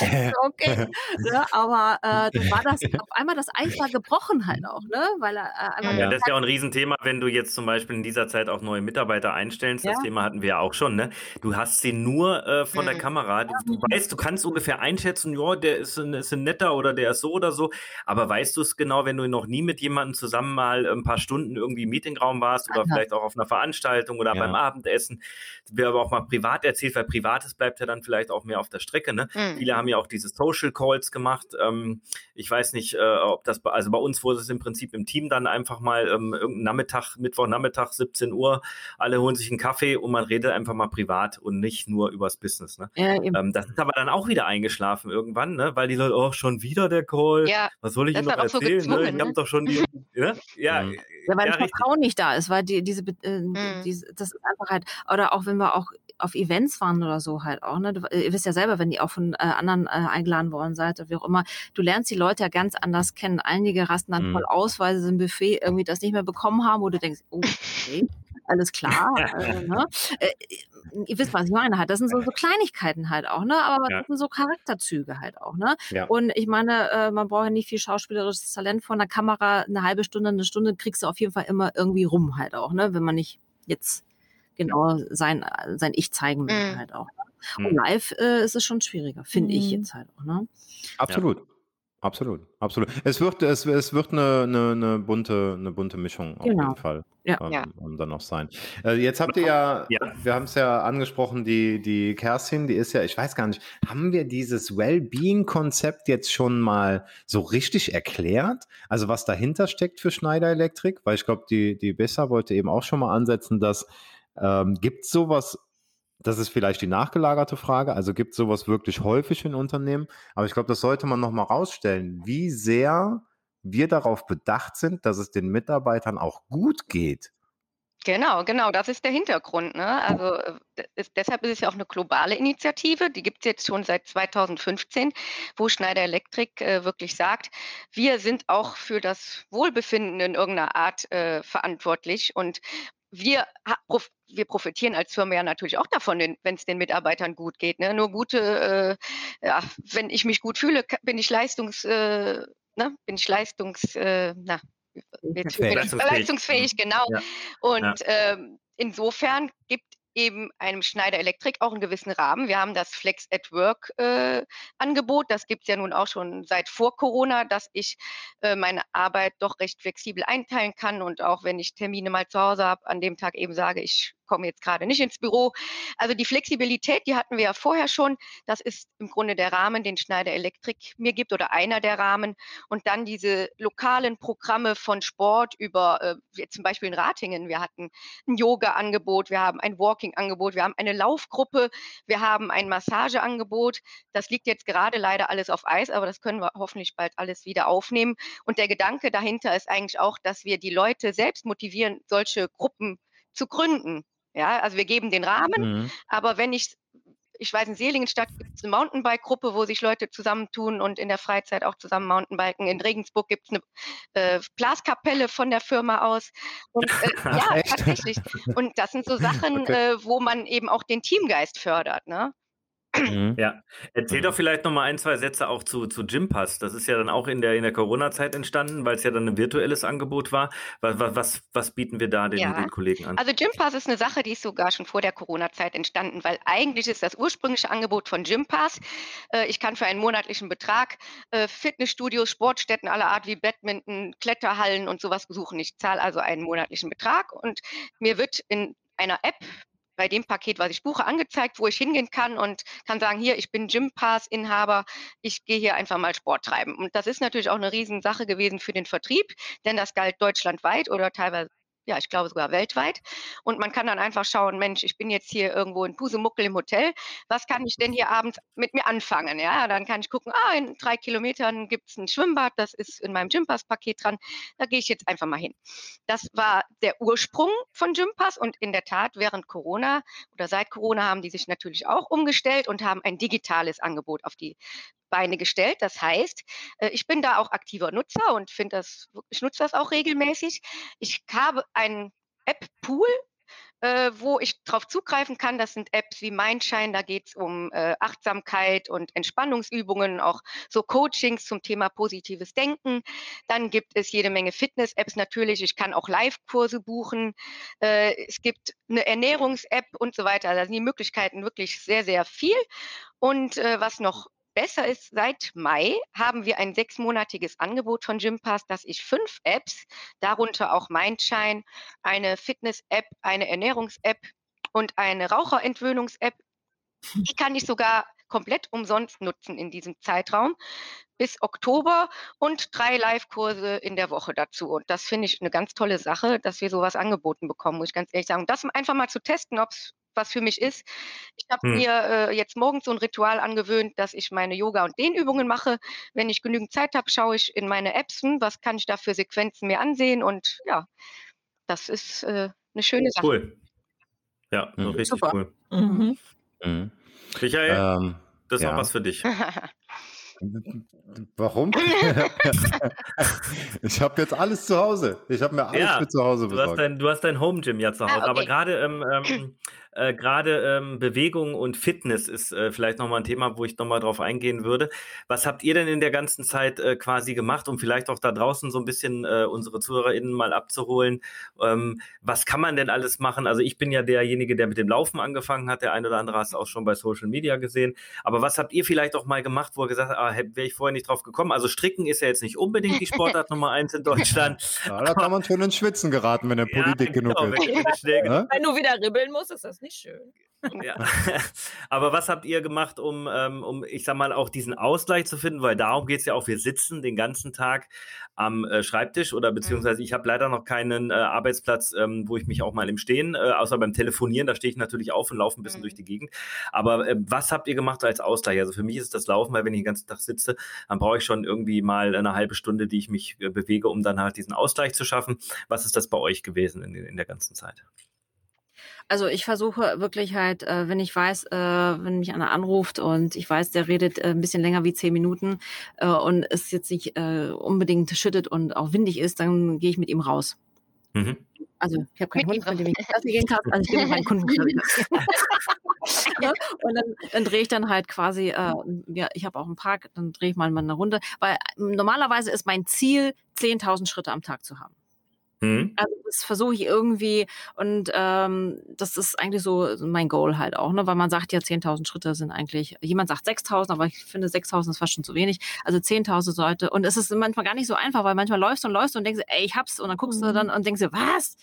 S5: okay. ne? Aber äh, dann war das auf einmal das Eis war gebrochen halt auch, ne? Weil er
S2: äh, ja, das ist ja auch ein Riesenthema, wenn du jetzt zum Beispiel in dieser Zeit auch neue Mitarbeiter einstellst. Ja. Das Thema hatten wir ja auch schon, ne? Du hast sie nur äh, von der mhm. Kamera. Du, du, weißt, du kannst ungefähr einschätzen, ja, der ist ein, ist ein netter oder der ist so oder so. Aber weißt du es genau, wenn du noch nie mit jemandem zusammen mal ein paar Stunden irgendwie im Meetingraum warst oder Aha. vielleicht auch auf einer Veranstaltung oder ja. beim Abendessen, wer aber auch mal privat erzählt, weil Privates bleibt ja dann vielleicht auch mehr auf der Strecke, ne? Mhm viele haben ja auch diese Social Calls gemacht. Ähm, ich weiß nicht, äh, ob das, also bei uns wurde es im Prinzip im Team dann einfach mal ähm, irgendein Nachmittag, Mittwochnachmittag, 17 Uhr, alle holen sich einen Kaffee und man redet einfach mal privat und nicht nur übers Business. Ne? Ja, ähm, das ist aber dann auch wieder eingeschlafen irgendwann, ne? weil die Leute, oh, schon wieder der Call. Ja, was soll ich Ihnen noch erzählen? So ne? Ich habe
S5: ne?
S2: doch schon die,
S5: ne? ja, ja, weil ja, das Vertrauen nicht da ist, weil die, diese, äh, mhm. diese, das ist einfach halt, oder auch wenn wir auch auf Events waren oder so halt auch. Ne? Du, äh, ihr wisst ja selber, wenn ihr auch von äh, anderen äh, eingeladen worden seid oder wie auch immer, du lernst die Leute ja ganz anders kennen. Einige rasten dann mhm. voll aus, weil sie im Buffet irgendwie das nicht mehr bekommen haben, wo du denkst, oh, okay, alles klar. äh, ne? äh, ihr wisst, was ich meine halt. Das sind so, so Kleinigkeiten halt auch, ne? Aber ja. das sind so Charakterzüge halt auch, ne? Ja. Und ich meine, äh, man braucht ja nicht viel schauspielerisches Talent vor einer Kamera. Eine halbe Stunde, eine Stunde kriegst du auf jeden Fall immer irgendwie rum halt auch, ne? Wenn man nicht jetzt genau sein, sein Ich zeigen möchte mhm. halt auch. Ne? Und mhm. live äh, ist es schon schwieriger, finde mhm. ich jetzt halt auch, ne?
S3: Absolut. Absolut, absolut. Es wird, es, es wird eine, eine, eine bunte, eine bunte Mischung auf genau. jeden Fall ja. Ähm, ja. Um dann noch sein. Äh, jetzt habt ihr ja, ja. wir haben es ja angesprochen, die, die Kerstin, die ist ja, ich weiß gar nicht, haben wir dieses Wellbeing-Konzept jetzt schon mal so richtig erklärt? Also was dahinter steckt für Schneider Elektrik? Weil ich glaube, die, die Besser wollte eben auch schon mal ansetzen, dass ähm, gibt es sowas das ist vielleicht die nachgelagerte Frage. Also gibt es sowas wirklich häufig in Unternehmen? Aber ich glaube, das sollte man nochmal rausstellen, wie sehr wir darauf bedacht sind, dass es den Mitarbeitern auch gut geht.
S4: Genau, genau, das ist der Hintergrund. Ne? Also äh, ist, deshalb ist es ja auch eine globale Initiative, die gibt es jetzt schon seit 2015, wo Schneider Electric äh, wirklich sagt, wir sind auch für das Wohlbefinden in irgendeiner Art äh, verantwortlich und wir, wir profitieren als Firma ja natürlich auch davon, wenn es den Mitarbeitern gut geht. Ne? Nur gute, äh, ja, wenn ich mich gut fühle, bin ich leistungs, äh, ne? bin ich leistungs, äh, na, leistungsfähig. leistungsfähig, genau. Ja. Und ja. Ähm, insofern gibt eben einem Schneider Elektrik auch einen gewissen Rahmen. Wir haben das Flex at Work äh, Angebot. Das gibt es ja nun auch schon seit vor Corona, dass ich äh, meine Arbeit doch recht flexibel einteilen kann und auch wenn ich Termine mal zu Hause habe, an dem Tag eben sage, ich komme jetzt gerade nicht ins Büro. Also die Flexibilität, die hatten wir ja vorher schon. Das ist im Grunde der Rahmen, den Schneider Elektrik mir gibt oder einer der Rahmen. Und dann diese lokalen Programme von Sport über, äh, zum Beispiel in Ratingen. Wir hatten ein Yoga-Angebot, wir haben ein Walking-Angebot, wir haben eine Laufgruppe, wir haben ein Massageangebot. Das liegt jetzt gerade leider alles auf Eis, aber das können wir hoffentlich bald alles wieder aufnehmen. Und der Gedanke dahinter ist eigentlich auch, dass wir die Leute selbst motivieren, solche Gruppen zu gründen. Ja, also wir geben den Rahmen, mhm. aber wenn ich, ich weiß, in Seligenstadt gibt es eine Mountainbike-Gruppe, wo sich Leute zusammentun und in der Freizeit auch zusammen Mountainbiken. In Regensburg gibt es eine äh, Blaskapelle von der Firma aus. Und, äh, ja, tatsächlich. Und das sind so Sachen, okay. äh, wo man eben auch den Teamgeist fördert. Ne?
S2: Mhm. Ja, erzähl doch vielleicht noch mal ein, zwei Sätze auch zu, zu Gympass. Das ist ja dann auch in der, in der Corona-Zeit entstanden, weil es ja dann ein virtuelles Angebot war. Was, was, was bieten wir da den, ja. den Kollegen an?
S4: Also Gympass ist eine Sache, die ist sogar schon vor der Corona-Zeit entstanden, weil eigentlich ist das ursprüngliche Angebot von Gympass, äh, ich kann für einen monatlichen Betrag äh, Fitnessstudios, Sportstätten aller Art wie Badminton, Kletterhallen und sowas besuchen. Ich zahle also einen monatlichen Betrag und mir wird in einer App bei dem Paket, was ich buche, angezeigt, wo ich hingehen kann und kann sagen, hier, ich bin Gym Pass Inhaber, ich gehe hier einfach mal Sport treiben. Und das ist natürlich auch eine Riesensache gewesen für den Vertrieb, denn das galt deutschlandweit oder teilweise ja, ich glaube sogar weltweit. Und man kann dann einfach schauen, Mensch, ich bin jetzt hier irgendwo in Pusemuckel im Hotel. Was kann ich denn hier abends mit mir anfangen? Ja, dann kann ich gucken, ah, in drei Kilometern gibt es ein Schwimmbad, das ist in meinem Gympass-Paket dran. Da gehe ich jetzt einfach mal hin. Das war der Ursprung von Gympass und in der Tat während Corona oder seit Corona haben die sich natürlich auch umgestellt und haben ein digitales Angebot auf die Beine gestellt. Das heißt, äh, ich bin da auch aktiver Nutzer und finde das, ich nutze das auch regelmäßig. Ich habe einen App-Pool, äh, wo ich darauf zugreifen kann. Das sind Apps wie Mindshine, da geht es um äh, Achtsamkeit und Entspannungsübungen, auch so Coachings zum Thema positives Denken. Dann gibt es jede Menge Fitness-Apps natürlich. Ich kann auch Live-Kurse buchen. Es gibt eine Ernährungs-App und so weiter. Da sind die Möglichkeiten wirklich sehr, sehr viel. Und was noch besser ist, seit Mai haben wir ein sechsmonatiges Angebot von Gympass, dass ich fünf Apps, darunter auch Mindshine, eine Fitness-App, eine Ernährungs-App und eine Raucherentwöhnungs-App, die kann ich sogar komplett umsonst nutzen in diesem Zeitraum bis Oktober und drei Live-Kurse in der Woche dazu. Und das finde ich eine ganz tolle Sache, dass wir sowas angeboten bekommen, muss ich ganz ehrlich sagen. Und das einfach mal zu testen, ob es was für mich ist. Ich habe hm. mir äh, jetzt morgens so ein Ritual angewöhnt, dass ich meine Yoga- und Dehnübungen mache. Wenn ich genügend Zeit habe, schaue ich in meine Apps, hm, was kann ich da für Sequenzen mir ansehen. Und ja, das ist äh, eine schöne Sache.
S2: Cool. Ja, mhm. richtig Super. cool. Mhm. Mhm. Michael, ähm, das ist ja. auch was für dich.
S3: Warum? ich habe jetzt alles zu Hause. Ich habe mir alles ja, für zu Hause
S2: besorgt. Du hast dein, dein Home Gym ja zu Hause. Ah, okay. Aber gerade ähm, ähm, äh, gerade ähm, Bewegung und Fitness ist äh, vielleicht nochmal ein Thema, wo ich nochmal drauf eingehen würde. Was habt ihr denn in der ganzen Zeit äh, quasi gemacht, um vielleicht auch da draußen so ein bisschen äh, unsere ZuhörerInnen mal abzuholen? Ähm, was kann man denn alles machen? Also ich bin ja derjenige, der mit dem Laufen angefangen hat. Der eine oder andere hast auch schon bei Social Media gesehen. Aber was habt ihr vielleicht auch mal gemacht, wo ihr gesagt habt, ah, wäre ich vorher nicht drauf gekommen? Also Stricken ist ja jetzt nicht unbedingt die Sportart Nummer eins in Deutschland.
S3: Ja, da kann man schon ins Schwitzen geraten, wenn der Pulli ja, dick genug genau, ist.
S5: Wenn, wenn du wieder ribbeln musst, ist das nicht schön.
S2: Ja. Aber was habt ihr gemacht, um, ähm, um, ich sag mal, auch diesen Ausgleich zu finden? Weil darum geht es ja auch. Wir sitzen den ganzen Tag am äh, Schreibtisch oder beziehungsweise ich habe leider noch keinen äh, Arbeitsplatz, ähm, wo ich mich auch mal im Stehen, äh, außer beim Telefonieren, da stehe ich natürlich auf und laufe ein bisschen mhm. durch die Gegend. Aber äh, was habt ihr gemacht als Ausgleich? Also für mich ist das Laufen, weil wenn ich den ganzen Tag sitze, dann brauche ich schon irgendwie mal eine halbe Stunde, die ich mich äh, bewege, um dann halt diesen Ausgleich zu schaffen. Was ist das bei euch gewesen in, in der ganzen Zeit?
S5: Also ich versuche wirklich halt, äh, wenn ich weiß, äh, wenn mich einer anruft und ich weiß, der redet äh, ein bisschen länger wie zehn Minuten äh, und es jetzt nicht äh, unbedingt schüttet und auch windig ist, dann gehe ich mit ihm raus. Mhm. Also ich habe keinen Hund, mit dem ich Klasse gehen kann, also ich gehe mit meinen Kunden ja, und dann, dann drehe ich dann halt quasi, äh, ja, ich habe auch einen Park, dann drehe ich mal eine Runde, weil normalerweise ist mein Ziel, 10.000 Schritte am Tag zu haben. Mhm. Also das versuche ich irgendwie und ähm, das ist eigentlich so mein Goal halt auch, ne? weil man sagt ja 10.000 Schritte sind eigentlich, jemand sagt 6.000, aber ich finde 6.000 ist fast schon zu wenig. Also 10.000 sollte und es ist manchmal gar nicht so einfach, weil manchmal läufst du und läufst und denkst, ey, ich hab's und dann guckst mhm. du dann und denkst dir, was?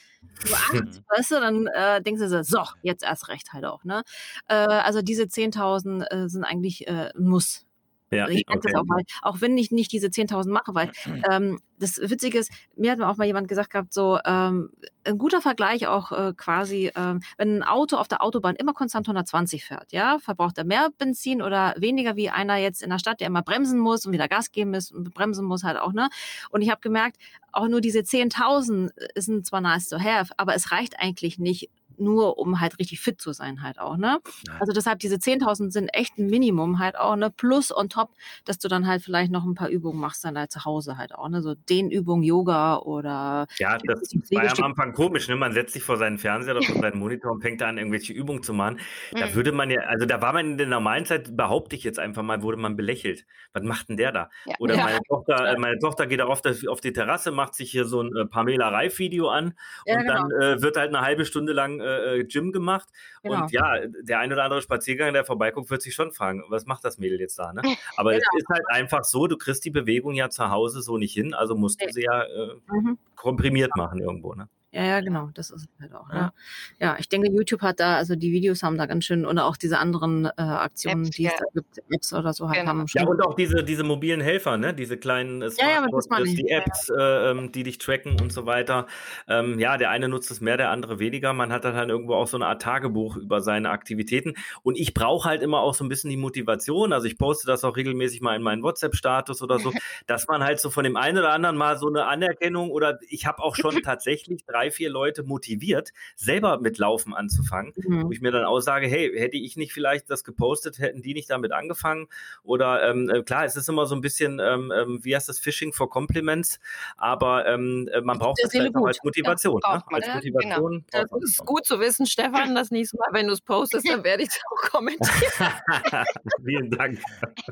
S5: Du acht, mhm. weißt du, dann äh, denkst du so, jetzt erst recht halt auch. Ne? Äh, also diese 10.000 äh, sind eigentlich äh, ein Muss ja, also ich okay. das auch mal, auch wenn ich nicht diese 10.000 mache, weil ähm, das Witzige ist, mir hat auch mal jemand gesagt gehabt, so ähm, ein guter Vergleich auch äh, quasi, ähm, wenn ein Auto auf der Autobahn immer konstant 120 fährt, ja, verbraucht er mehr Benzin oder weniger wie einer jetzt in der Stadt, der immer bremsen muss und wieder Gas geben muss und bremsen muss halt auch, ne? Und ich habe gemerkt, auch nur diese 10.000 sind zwar nice to have, aber es reicht eigentlich nicht, nur um halt richtig fit zu sein halt auch, ne? Also deshalb diese 10.000 sind echt ein Minimum halt auch, ne? Plus on top, dass du dann halt vielleicht noch ein paar Übungen machst dann halt zu Hause halt auch, ne? So Dehnübungen, Yoga oder...
S2: Ja, das war ja am Anfang komisch, ne? Man setzt sich vor seinen Fernseher oder vor seinen Monitor und fängt an, irgendwelche Übungen zu machen. Da mhm. würde man ja, also da war man in der normalen Zeit, behaupte ich jetzt einfach mal, wurde man belächelt. Was macht denn der da? Ja. Oder ja. meine Tochter, äh, meine Tochter geht auch auf, das, auf die Terrasse, macht sich hier so ein äh, Pamela Reif-Video an ja, und genau. dann äh, wird halt eine halbe Stunde lang äh, äh, Gym gemacht. Genau. Und ja, der ein oder andere Spaziergang, der vorbeiguckt, wird sich schon fragen, was macht das Mädel jetzt da? Ne? Aber genau. es ist halt einfach so, du kriegst die Bewegung ja zu Hause so nicht hin, also musst du sie ja äh, mhm. komprimiert machen irgendwo. Ne?
S5: Ja, ja, genau, das ist halt auch. Ja. ja, ich denke, YouTube hat da, also die Videos haben da ganz schön, oder auch diese anderen äh, Aktionen, Apps, die ja. es da gibt, Apps oder so halt genau. haben
S2: schon. Ja, und auch diese, diese mobilen Helfer, ne? diese kleinen äh, ja, ja, die Apps, äh, ähm, die dich tracken und so weiter. Ähm, ja, der eine nutzt es mehr, der andere weniger. Man hat dann halt irgendwo auch so eine Art Tagebuch über seine Aktivitäten. Und ich brauche halt immer auch so ein bisschen die Motivation. Also ich poste das auch regelmäßig mal in meinen WhatsApp-Status oder so, dass man halt so von dem einen oder anderen mal so eine Anerkennung oder ich habe auch schon tatsächlich drei drei, vier Leute motiviert, selber mit Laufen anzufangen, mhm. wo ich mir dann auch sage, hey, hätte ich nicht vielleicht das gepostet, hätten die nicht damit angefangen? Oder ähm, äh, klar, es ist immer so ein bisschen, ähm, ähm, wie heißt das, Fishing for Compliments, aber ähm, äh, man braucht das, das halt als Motivation. Ja, ne? Als
S5: ja, Motivation. Genau. Das ist gut zu wissen, Stefan, das nächste Mal, wenn du es postest, dann werde ich es auch kommentieren.
S2: Vielen Dank.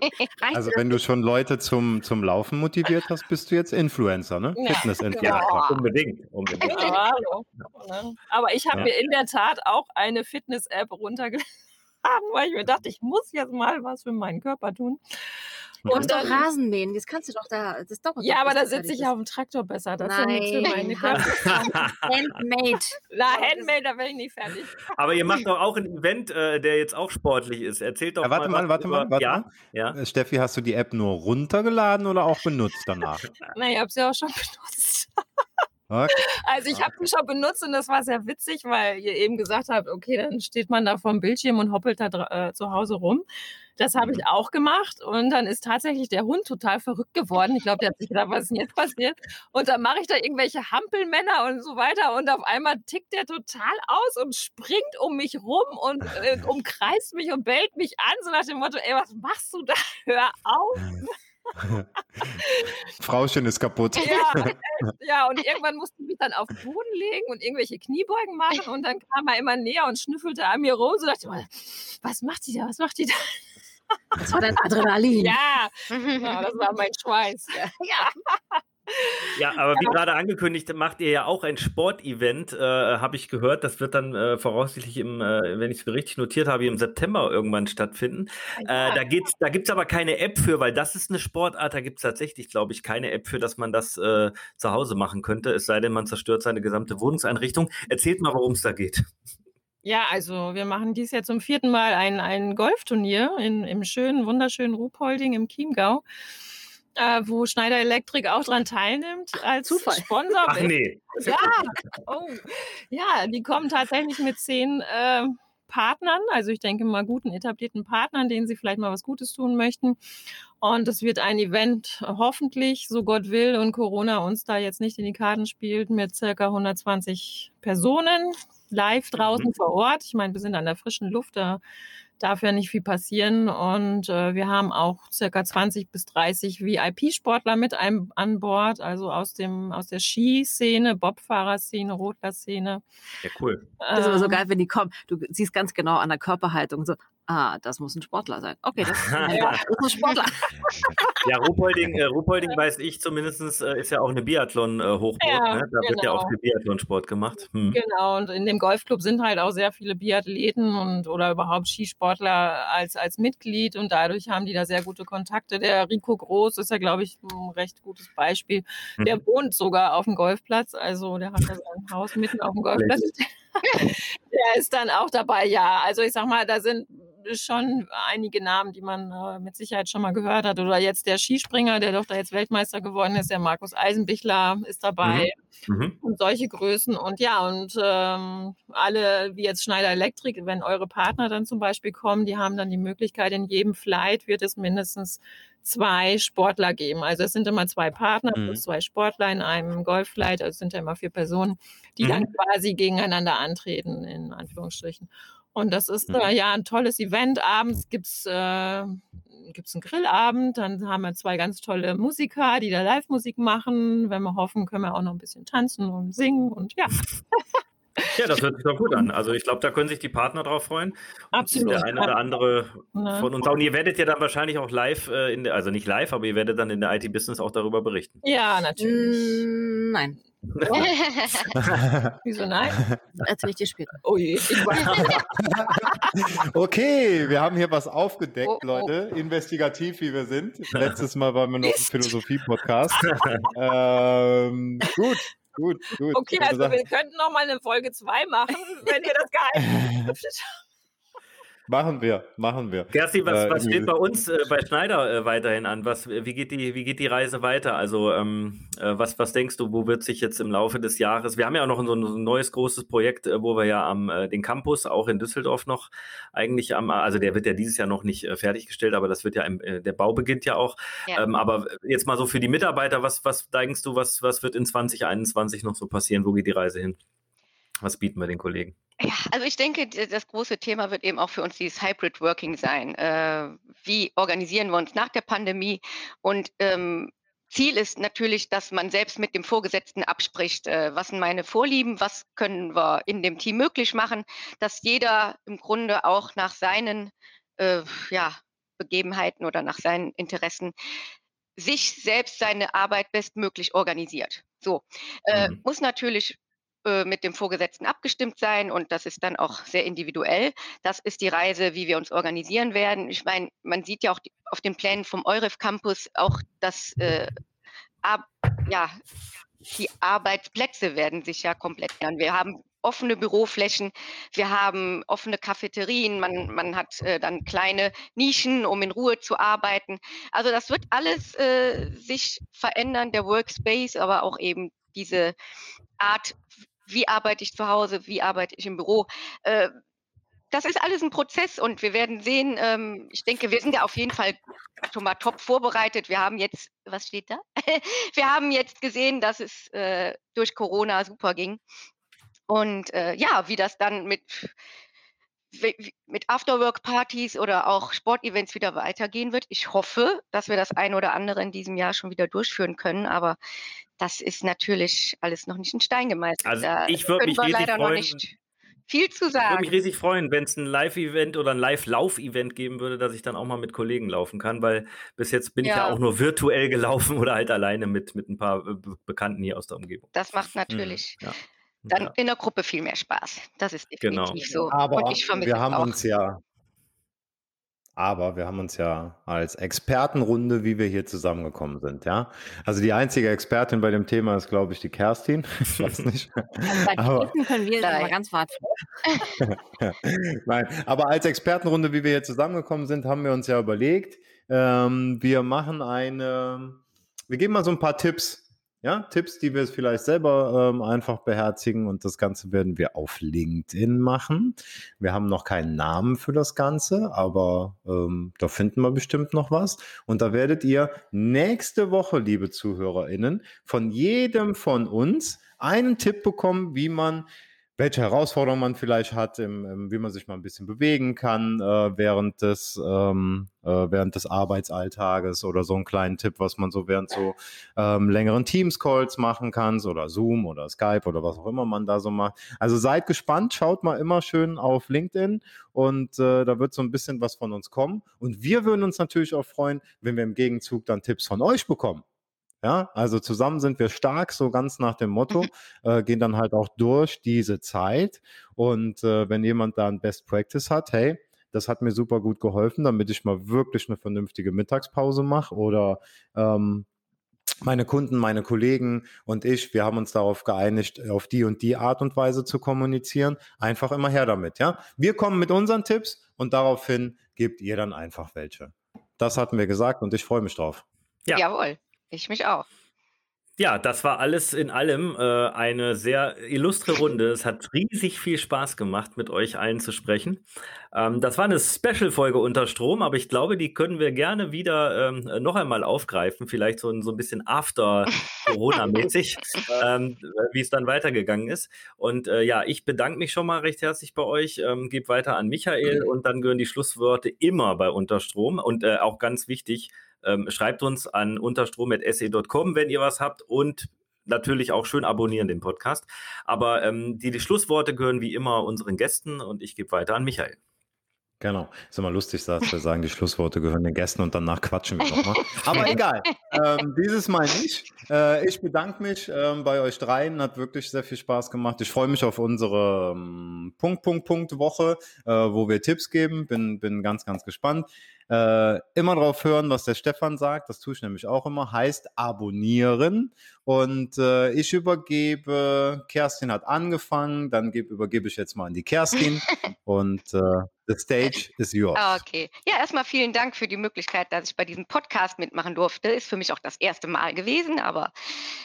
S3: also wenn du schon Leute zum, zum Laufen motiviert hast, bist du jetzt Influencer, ne? Ja. Fitness-Influencer. Ja,
S2: unbedingt. unbedingt.
S5: Hallo. Ne? Aber ich habe ja. mir in der Tat auch eine Fitness-App runtergeladen, weil ich mir dachte, ich muss jetzt mal was für meinen Körper tun. Du musst doch Rasen mähen, das kannst du doch da, das
S6: doch. Ja, aber da sitze ich auf dem Traktor besser. Das Nein. ist ja für meine
S5: Handmade.
S6: Na, Handmade, da bin ich nicht fertig.
S2: Aber ihr macht doch auch ein Event, äh, der jetzt auch sportlich ist. Erzählt doch ja,
S3: warte mal, mal warte mal, warte
S2: ja?
S3: mal. Ja? Äh, Steffi, hast du die App nur runtergeladen oder auch benutzt danach?
S6: Na, ich habe sie auch schon benutzt. Okay. Also ich habe die schon benutzt und das war sehr witzig, weil ihr eben gesagt habt, okay, dann steht man da vor dem Bildschirm und hoppelt da äh, zu Hause rum. Das habe ich mhm. auch gemacht und dann ist tatsächlich der Hund total verrückt geworden. Ich glaube, der hat sich gedacht, was ist denn jetzt passiert? Und dann mache ich da irgendwelche Hampelmänner und so weiter und auf einmal tickt der total aus und springt um mich rum und äh, umkreist mich und bellt mich an, so nach dem Motto, ey, was machst du da? Hör auf!
S3: Frauchen ist kaputt.
S6: Ja, ja, und irgendwann musste ich mich dann auf den Boden legen und irgendwelche Kniebeugen machen und dann kam er immer näher und schnüffelte an mir rum. So dachte ich, was macht die da? Was macht die da?
S5: Das war dein Adrenalin.
S6: Ja, ja das war mein Schweiß.
S2: Ja. Ja, aber wie gerade angekündigt, macht ihr ja auch ein Sportevent, äh, habe ich gehört. Das wird dann äh, voraussichtlich im, äh, wenn ich es richtig notiert habe, im September irgendwann stattfinden. Ja. Äh, da geht's, da gibt es aber keine App für, weil das ist eine Sportart, da gibt es tatsächlich, glaube ich, keine App für, dass man das äh, zu Hause machen könnte, es sei denn, man zerstört seine gesamte Wohnungseinrichtung. Erzählt mal, worum es da geht.
S6: Ja, also wir machen dies jetzt zum vierten Mal ein, ein Golfturnier in, im schönen, wunderschönen Ruhpolding im Chiemgau äh, wo Schneider Electric auch dran teilnimmt als Zufall. Sponsor.
S2: Ach nee.
S6: Ja, oh. ja, die kommen tatsächlich mit zehn äh, Partnern, also ich denke mal guten etablierten Partnern, denen sie vielleicht mal was Gutes tun möchten. Und es wird ein Event, hoffentlich, so Gott will und Corona uns da jetzt nicht in die Karten spielt, mit circa 120 Personen live draußen mhm. vor Ort. Ich meine, wir sind an der frischen Luft, da darf ja nicht viel passieren. Und äh, wir haben auch circa 20 bis 30 VIP-Sportler mit einem an Bord, also aus dem aus der Skiszene, Bobfahrerszene, Rotler-Szene.
S2: Ja, cool.
S5: Das ist aber so ähm. geil, wenn die kommen. Du siehst ganz genau an der Körperhaltung so, Ah, das muss ein Sportler sein. Okay, das ist ein, das ist ein Sportler.
S2: ja, Ruhpolding, äh, Ruhpolding weiß ich zumindest, äh, ist ja auch eine Biathlon-Hochburg. Äh, ja, ne? Da genau. wird ja auch genau. viel Biathlonsport gemacht.
S6: Hm. Genau, und in dem Golfclub sind halt auch sehr viele Biathleten und oder überhaupt Skisportler als, als Mitglied und dadurch haben die da sehr gute Kontakte. Der Rico Groß ist ja, glaube ich, ein recht gutes Beispiel. Hm. Der wohnt sogar auf dem Golfplatz, also der hat ja sein Haus mitten auf dem Golfplatz. Der ist dann auch dabei, ja. Also ich sag mal, da sind schon einige Namen, die man äh, mit Sicherheit schon mal gehört hat. Oder jetzt der Skispringer, der doch da jetzt Weltmeister geworden ist, der Markus Eisenbichler ist dabei. Mhm. Mhm. Und solche Größen. Und ja, und ähm, alle, wie jetzt Schneider Elektrik, wenn eure Partner dann zum Beispiel kommen, die haben dann die Möglichkeit, in jedem Flight wird es mindestens zwei Sportler geben. Also es sind immer zwei Partner mhm. plus zwei Sportler in einem Golfflight, also es sind ja immer vier Personen, die mhm. dann quasi gegeneinander antreten, in Anführungsstrichen. Und das ist mhm. äh, ja ein tolles Event. Abends gibt's äh, gibt's einen Grillabend, dann haben wir zwei ganz tolle Musiker, die da Live-Musik machen. Wenn wir hoffen, können wir auch noch ein bisschen tanzen und singen und ja.
S2: Ja, das hört sich doch gut an. Also ich glaube, da können sich die Partner drauf freuen.
S6: Absolut.
S2: Der eine oder andere ja. von uns. Und ihr werdet ja dann wahrscheinlich auch live, äh, in der, also nicht live, aber ihr werdet dann in der IT-Business auch darüber berichten.
S6: Ja, natürlich.
S5: Mm, nein.
S6: Wieso nein?
S5: Erzähl ich dir später.
S6: Oh je.
S3: okay, wir haben hier was aufgedeckt, oh, oh. Leute. Investigativ, wie wir sind. Letztes Mal waren wir noch im Philosophie-Podcast. ähm, gut. Gut, gut.
S6: Okay, also wir könnten noch mal eine Folge 2 machen, wenn ihr das geil
S3: Machen wir, machen wir.
S2: Gersti, was, was äh, steht bei uns äh, bei Schneider äh, weiterhin an? Was, wie, geht die, wie geht die Reise weiter? Also, ähm, äh, was, was denkst du, wo wird sich jetzt im Laufe des Jahres, wir haben ja auch noch so ein, so ein neues großes Projekt, äh, wo wir ja am äh, den Campus auch in Düsseldorf noch eigentlich am, also der wird ja dieses Jahr noch nicht fertiggestellt, aber das wird ja, im, der Bau beginnt ja auch. Ja. Ähm, aber jetzt mal so für die Mitarbeiter, was, was denkst du, was, was wird in 2021 noch so passieren? Wo geht die Reise hin? Was bieten wir den Kollegen?
S4: Ja, also ich denke, das große Thema wird eben auch für uns dieses Hybrid Working sein. Äh, wie organisieren wir uns nach der Pandemie? Und ähm, Ziel ist natürlich, dass man selbst mit dem Vorgesetzten abspricht, äh, was sind meine Vorlieben, was können wir in dem Team möglich machen, dass jeder im Grunde auch nach seinen äh, ja, Begebenheiten oder nach seinen Interessen sich selbst seine Arbeit bestmöglich organisiert. So, äh, mhm. muss natürlich äh, mit dem Vorgesetzten abgestimmt sein und das ist dann auch sehr individuell. Das ist die Reise, wie wir uns organisieren werden. Ich meine, man sieht ja auch die, auf den Plänen vom EUREF Campus auch, dass äh, ab, ja, die Arbeitsplätze werden sich ja komplett ändern. Wir haben offene Büroflächen, wir haben offene Cafeterien, man, man hat äh, dann kleine Nischen, um in Ruhe zu arbeiten. Also das wird alles äh, sich verändern, der Workspace, aber auch eben diese Art, wie arbeite ich zu Hause, wie arbeite ich im Büro. Äh, das ist alles ein Prozess und wir werden sehen, ähm, ich denke, wir sind ja auf jeden Fall schon mal top vorbereitet. Wir haben jetzt, was steht da? wir haben jetzt gesehen, dass es äh, durch Corona super ging. Und äh, ja, wie das dann mit, mit Afterwork-Partys oder auch Sportevents wieder weitergehen wird. Ich hoffe, dass wir das ein oder andere in diesem Jahr schon wieder durchführen können, aber das ist natürlich alles noch nicht in Stein gemeißelt.
S2: Also ich würde mich riesig freuen,
S4: viel zu sagen. Ich
S2: würde mich riesig freuen, wenn es ein Live-Event oder ein Live-Lauf-Event geben würde, dass ich dann auch mal mit Kollegen laufen kann, weil bis jetzt bin ja. ich ja auch nur virtuell gelaufen oder halt alleine mit, mit ein paar äh, Bekannten hier aus der Umgebung.
S4: Das macht mhm. natürlich mhm, ja dann ja. in der Gruppe viel mehr Spaß. Das ist
S3: genau. definitiv genau. so. Aber wir haben auch. uns ja, aber wir haben uns ja als Expertenrunde, wie wir hier zusammengekommen sind, ja. Also die einzige Expertin bei dem Thema ist, glaube ich, die Kerstin. Ich weiß nicht.
S5: aber, können wir mal ganz.
S3: Nein, aber als Expertenrunde, wie wir hier zusammengekommen sind, haben wir uns ja überlegt, ähm, wir machen eine, wir geben mal so ein paar Tipps ja, Tipps, die wir vielleicht selber ähm, einfach beherzigen und das Ganze werden wir auf LinkedIn machen. Wir haben noch keinen Namen für das Ganze, aber ähm, da finden wir bestimmt noch was. Und da werdet ihr nächste Woche, liebe ZuhörerInnen, von jedem von uns einen Tipp bekommen, wie man welche Herausforderungen man vielleicht hat, im, im, wie man sich mal ein bisschen bewegen kann äh, während des ähm, äh, während des Arbeitsalltages oder so einen kleinen Tipp, was man so während so ähm, längeren Teams-Calls machen kann oder Zoom oder Skype oder was auch immer man da so macht. Also seid gespannt, schaut mal immer schön auf LinkedIn und äh, da wird so ein bisschen was von uns kommen und wir würden uns natürlich auch freuen, wenn wir im Gegenzug dann Tipps von euch bekommen. Ja, also zusammen sind wir stark, so ganz nach dem Motto, mhm. äh, gehen dann halt auch durch diese Zeit. Und äh, wenn jemand da ein Best Practice hat, hey, das hat mir super gut geholfen, damit ich mal wirklich eine vernünftige Mittagspause mache oder ähm, meine Kunden, meine Kollegen und ich, wir haben uns darauf geeinigt, auf die und die Art und Weise zu kommunizieren. Einfach immer her damit, ja. Wir kommen mit unseren Tipps und daraufhin gebt ihr dann einfach welche. Das hatten wir gesagt und ich freue mich drauf.
S4: Ja. Jawohl. Ich mich auch.
S2: Ja, das war alles in allem äh, eine sehr illustre Runde. Es hat riesig viel Spaß gemacht, mit euch allen zu sprechen. Ähm, das war eine Special-Folge unter Strom, aber ich glaube, die können wir gerne wieder ähm, noch einmal aufgreifen, vielleicht so, so ein bisschen after-Corona-mäßig, ähm, wie es dann weitergegangen ist. Und äh, ja, ich bedanke mich schon mal recht herzlich bei euch, ähm, gebe weiter an Michael und dann gehören die Schlussworte immer bei Unterstrom und äh, auch ganz wichtig, ähm, schreibt uns an unterstrom.se.com, wenn ihr was habt und natürlich auch schön abonnieren den Podcast. Aber ähm, die, die Schlussworte gehören wie immer unseren Gästen und ich gebe weiter an Michael.
S3: Genau. Ist immer lustig, dass wir sagen, die Schlussworte gehören den Gästen und danach quatschen wir nochmal. Aber egal. Ähm, dieses Mal nicht. Äh, ich bedanke mich ähm, bei euch dreien. Hat wirklich sehr viel Spaß gemacht. Ich freue mich auf unsere ähm, Punkt, Punkt, Punkt Woche, äh, wo wir Tipps geben. Bin, bin ganz, ganz gespannt. Äh, immer drauf hören, was der Stefan sagt. Das tue ich nämlich auch immer. Heißt abonnieren. Und äh, ich übergebe, Kerstin hat angefangen, dann gebe, übergebe ich jetzt mal an die Kerstin. und äh, the stage is yours.
S4: Okay. Ja, erstmal vielen Dank für die Möglichkeit, dass ich bei diesem Podcast mitmachen durfte. Ist für mich auch das erste Mal gewesen, aber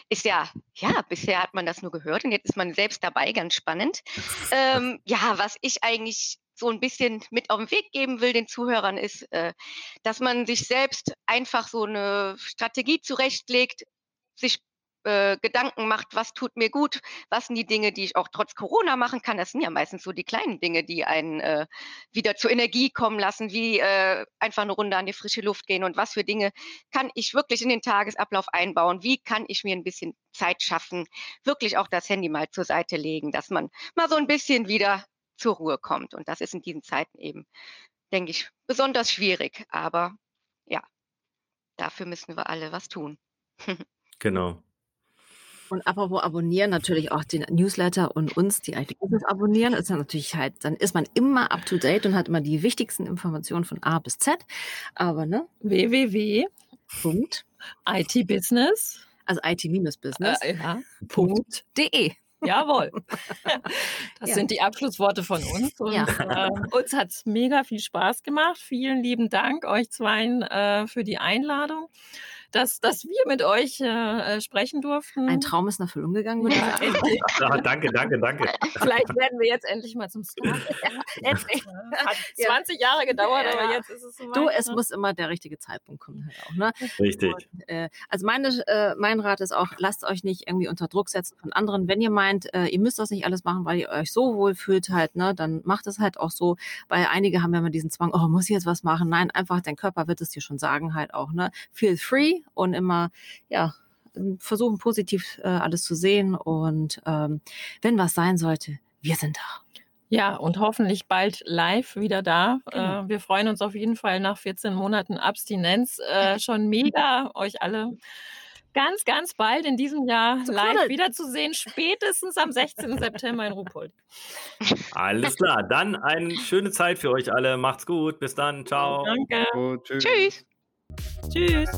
S4: ist ja, ja, bisher hat man das nur gehört und jetzt ist man selbst dabei, ganz spannend. ähm, ja, was ich eigentlich so ein bisschen mit auf den Weg geben will den Zuhörern, ist, äh, dass man sich selbst einfach so eine Strategie zurechtlegt, sich äh, Gedanken macht, was tut mir gut, was sind die Dinge, die ich auch trotz Corona machen kann. Das sind ja meistens so die kleinen Dinge, die einen äh, wieder zur Energie kommen lassen, wie äh, einfach eine Runde an die frische Luft gehen und was für Dinge kann ich wirklich in den Tagesablauf einbauen, wie kann ich mir ein bisschen Zeit schaffen, wirklich auch das Handy mal zur Seite legen, dass man mal so ein bisschen wieder zur Ruhe kommt. Und das ist in diesen Zeiten eben, denke ich, besonders schwierig. Aber ja, dafür müssen wir alle was tun.
S2: genau.
S5: Und apropos abonnieren, natürlich auch den Newsletter und uns, die IT Business abonnieren, ist ja natürlich halt, dann ist man immer up to date und hat immer die wichtigsten Informationen von A bis Z. Aber ne?
S6: www.itbusiness,
S5: also IT-Business.
S6: Äh, ja.
S5: .de.
S6: Jawohl. Das
S5: Ja.
S6: sind die Abschlussworte von uns. Und
S5: Ja.
S6: äh, uns hat es mega viel Spaß gemacht. Vielen lieben Dank euch zweien äh, für die Einladung, dass, dass wir mit euch äh, äh, sprechen durften.
S5: Ein Traum ist in Erfüllung gegangen, würde ich
S6: Ja,
S5: sagen.
S2: Ja, danke, danke, danke.
S6: Vielleicht werden wir jetzt endlich mal zum Star.
S5: Endlich.
S6: Hat
S5: Ja.
S6: 20 Jahre gedauert,
S5: Ja.
S6: aber jetzt ist es so
S5: Du, es muss immer der richtige Zeitpunkt kommen halt auch, ne?
S2: Richtig.
S5: Äh, also meine, äh, mein Rat ist auch, lasst euch nicht irgendwie unter Druck setzen von anderen. Wenn ihr meint, äh, ihr müsst das nicht alles machen, weil ihr euch so wohl fühlt halt, ne, dann macht es halt auch so. Weil einige haben ja immer diesen Zwang, oh, muss ich jetzt was machen? Nein, einfach dein Körper wird es dir schon sagen halt auch, ne? Feel free und immer, ja, versuchen positiv äh, alles zu sehen und ähm, wenn was sein sollte, wir sind da.
S6: Ja, und hoffentlich bald live wieder da.
S5: Genau.
S6: Äh, wir freuen uns auf jeden Fall nach 14 Monaten Abstinenz äh, schon mega, euch alle ganz, ganz bald in diesem Jahr
S5: Zu
S6: live
S5: knuddeln.
S6: wiederzusehen, spätestens am 16. September in Ruhpold.
S2: Alles klar. Dann eine schöne Zeit für euch alle. Macht's gut. Bis dann. Ciao.
S6: Danke.
S3: Gut, tschüss.
S4: Tschüss.
S6: Tschüss.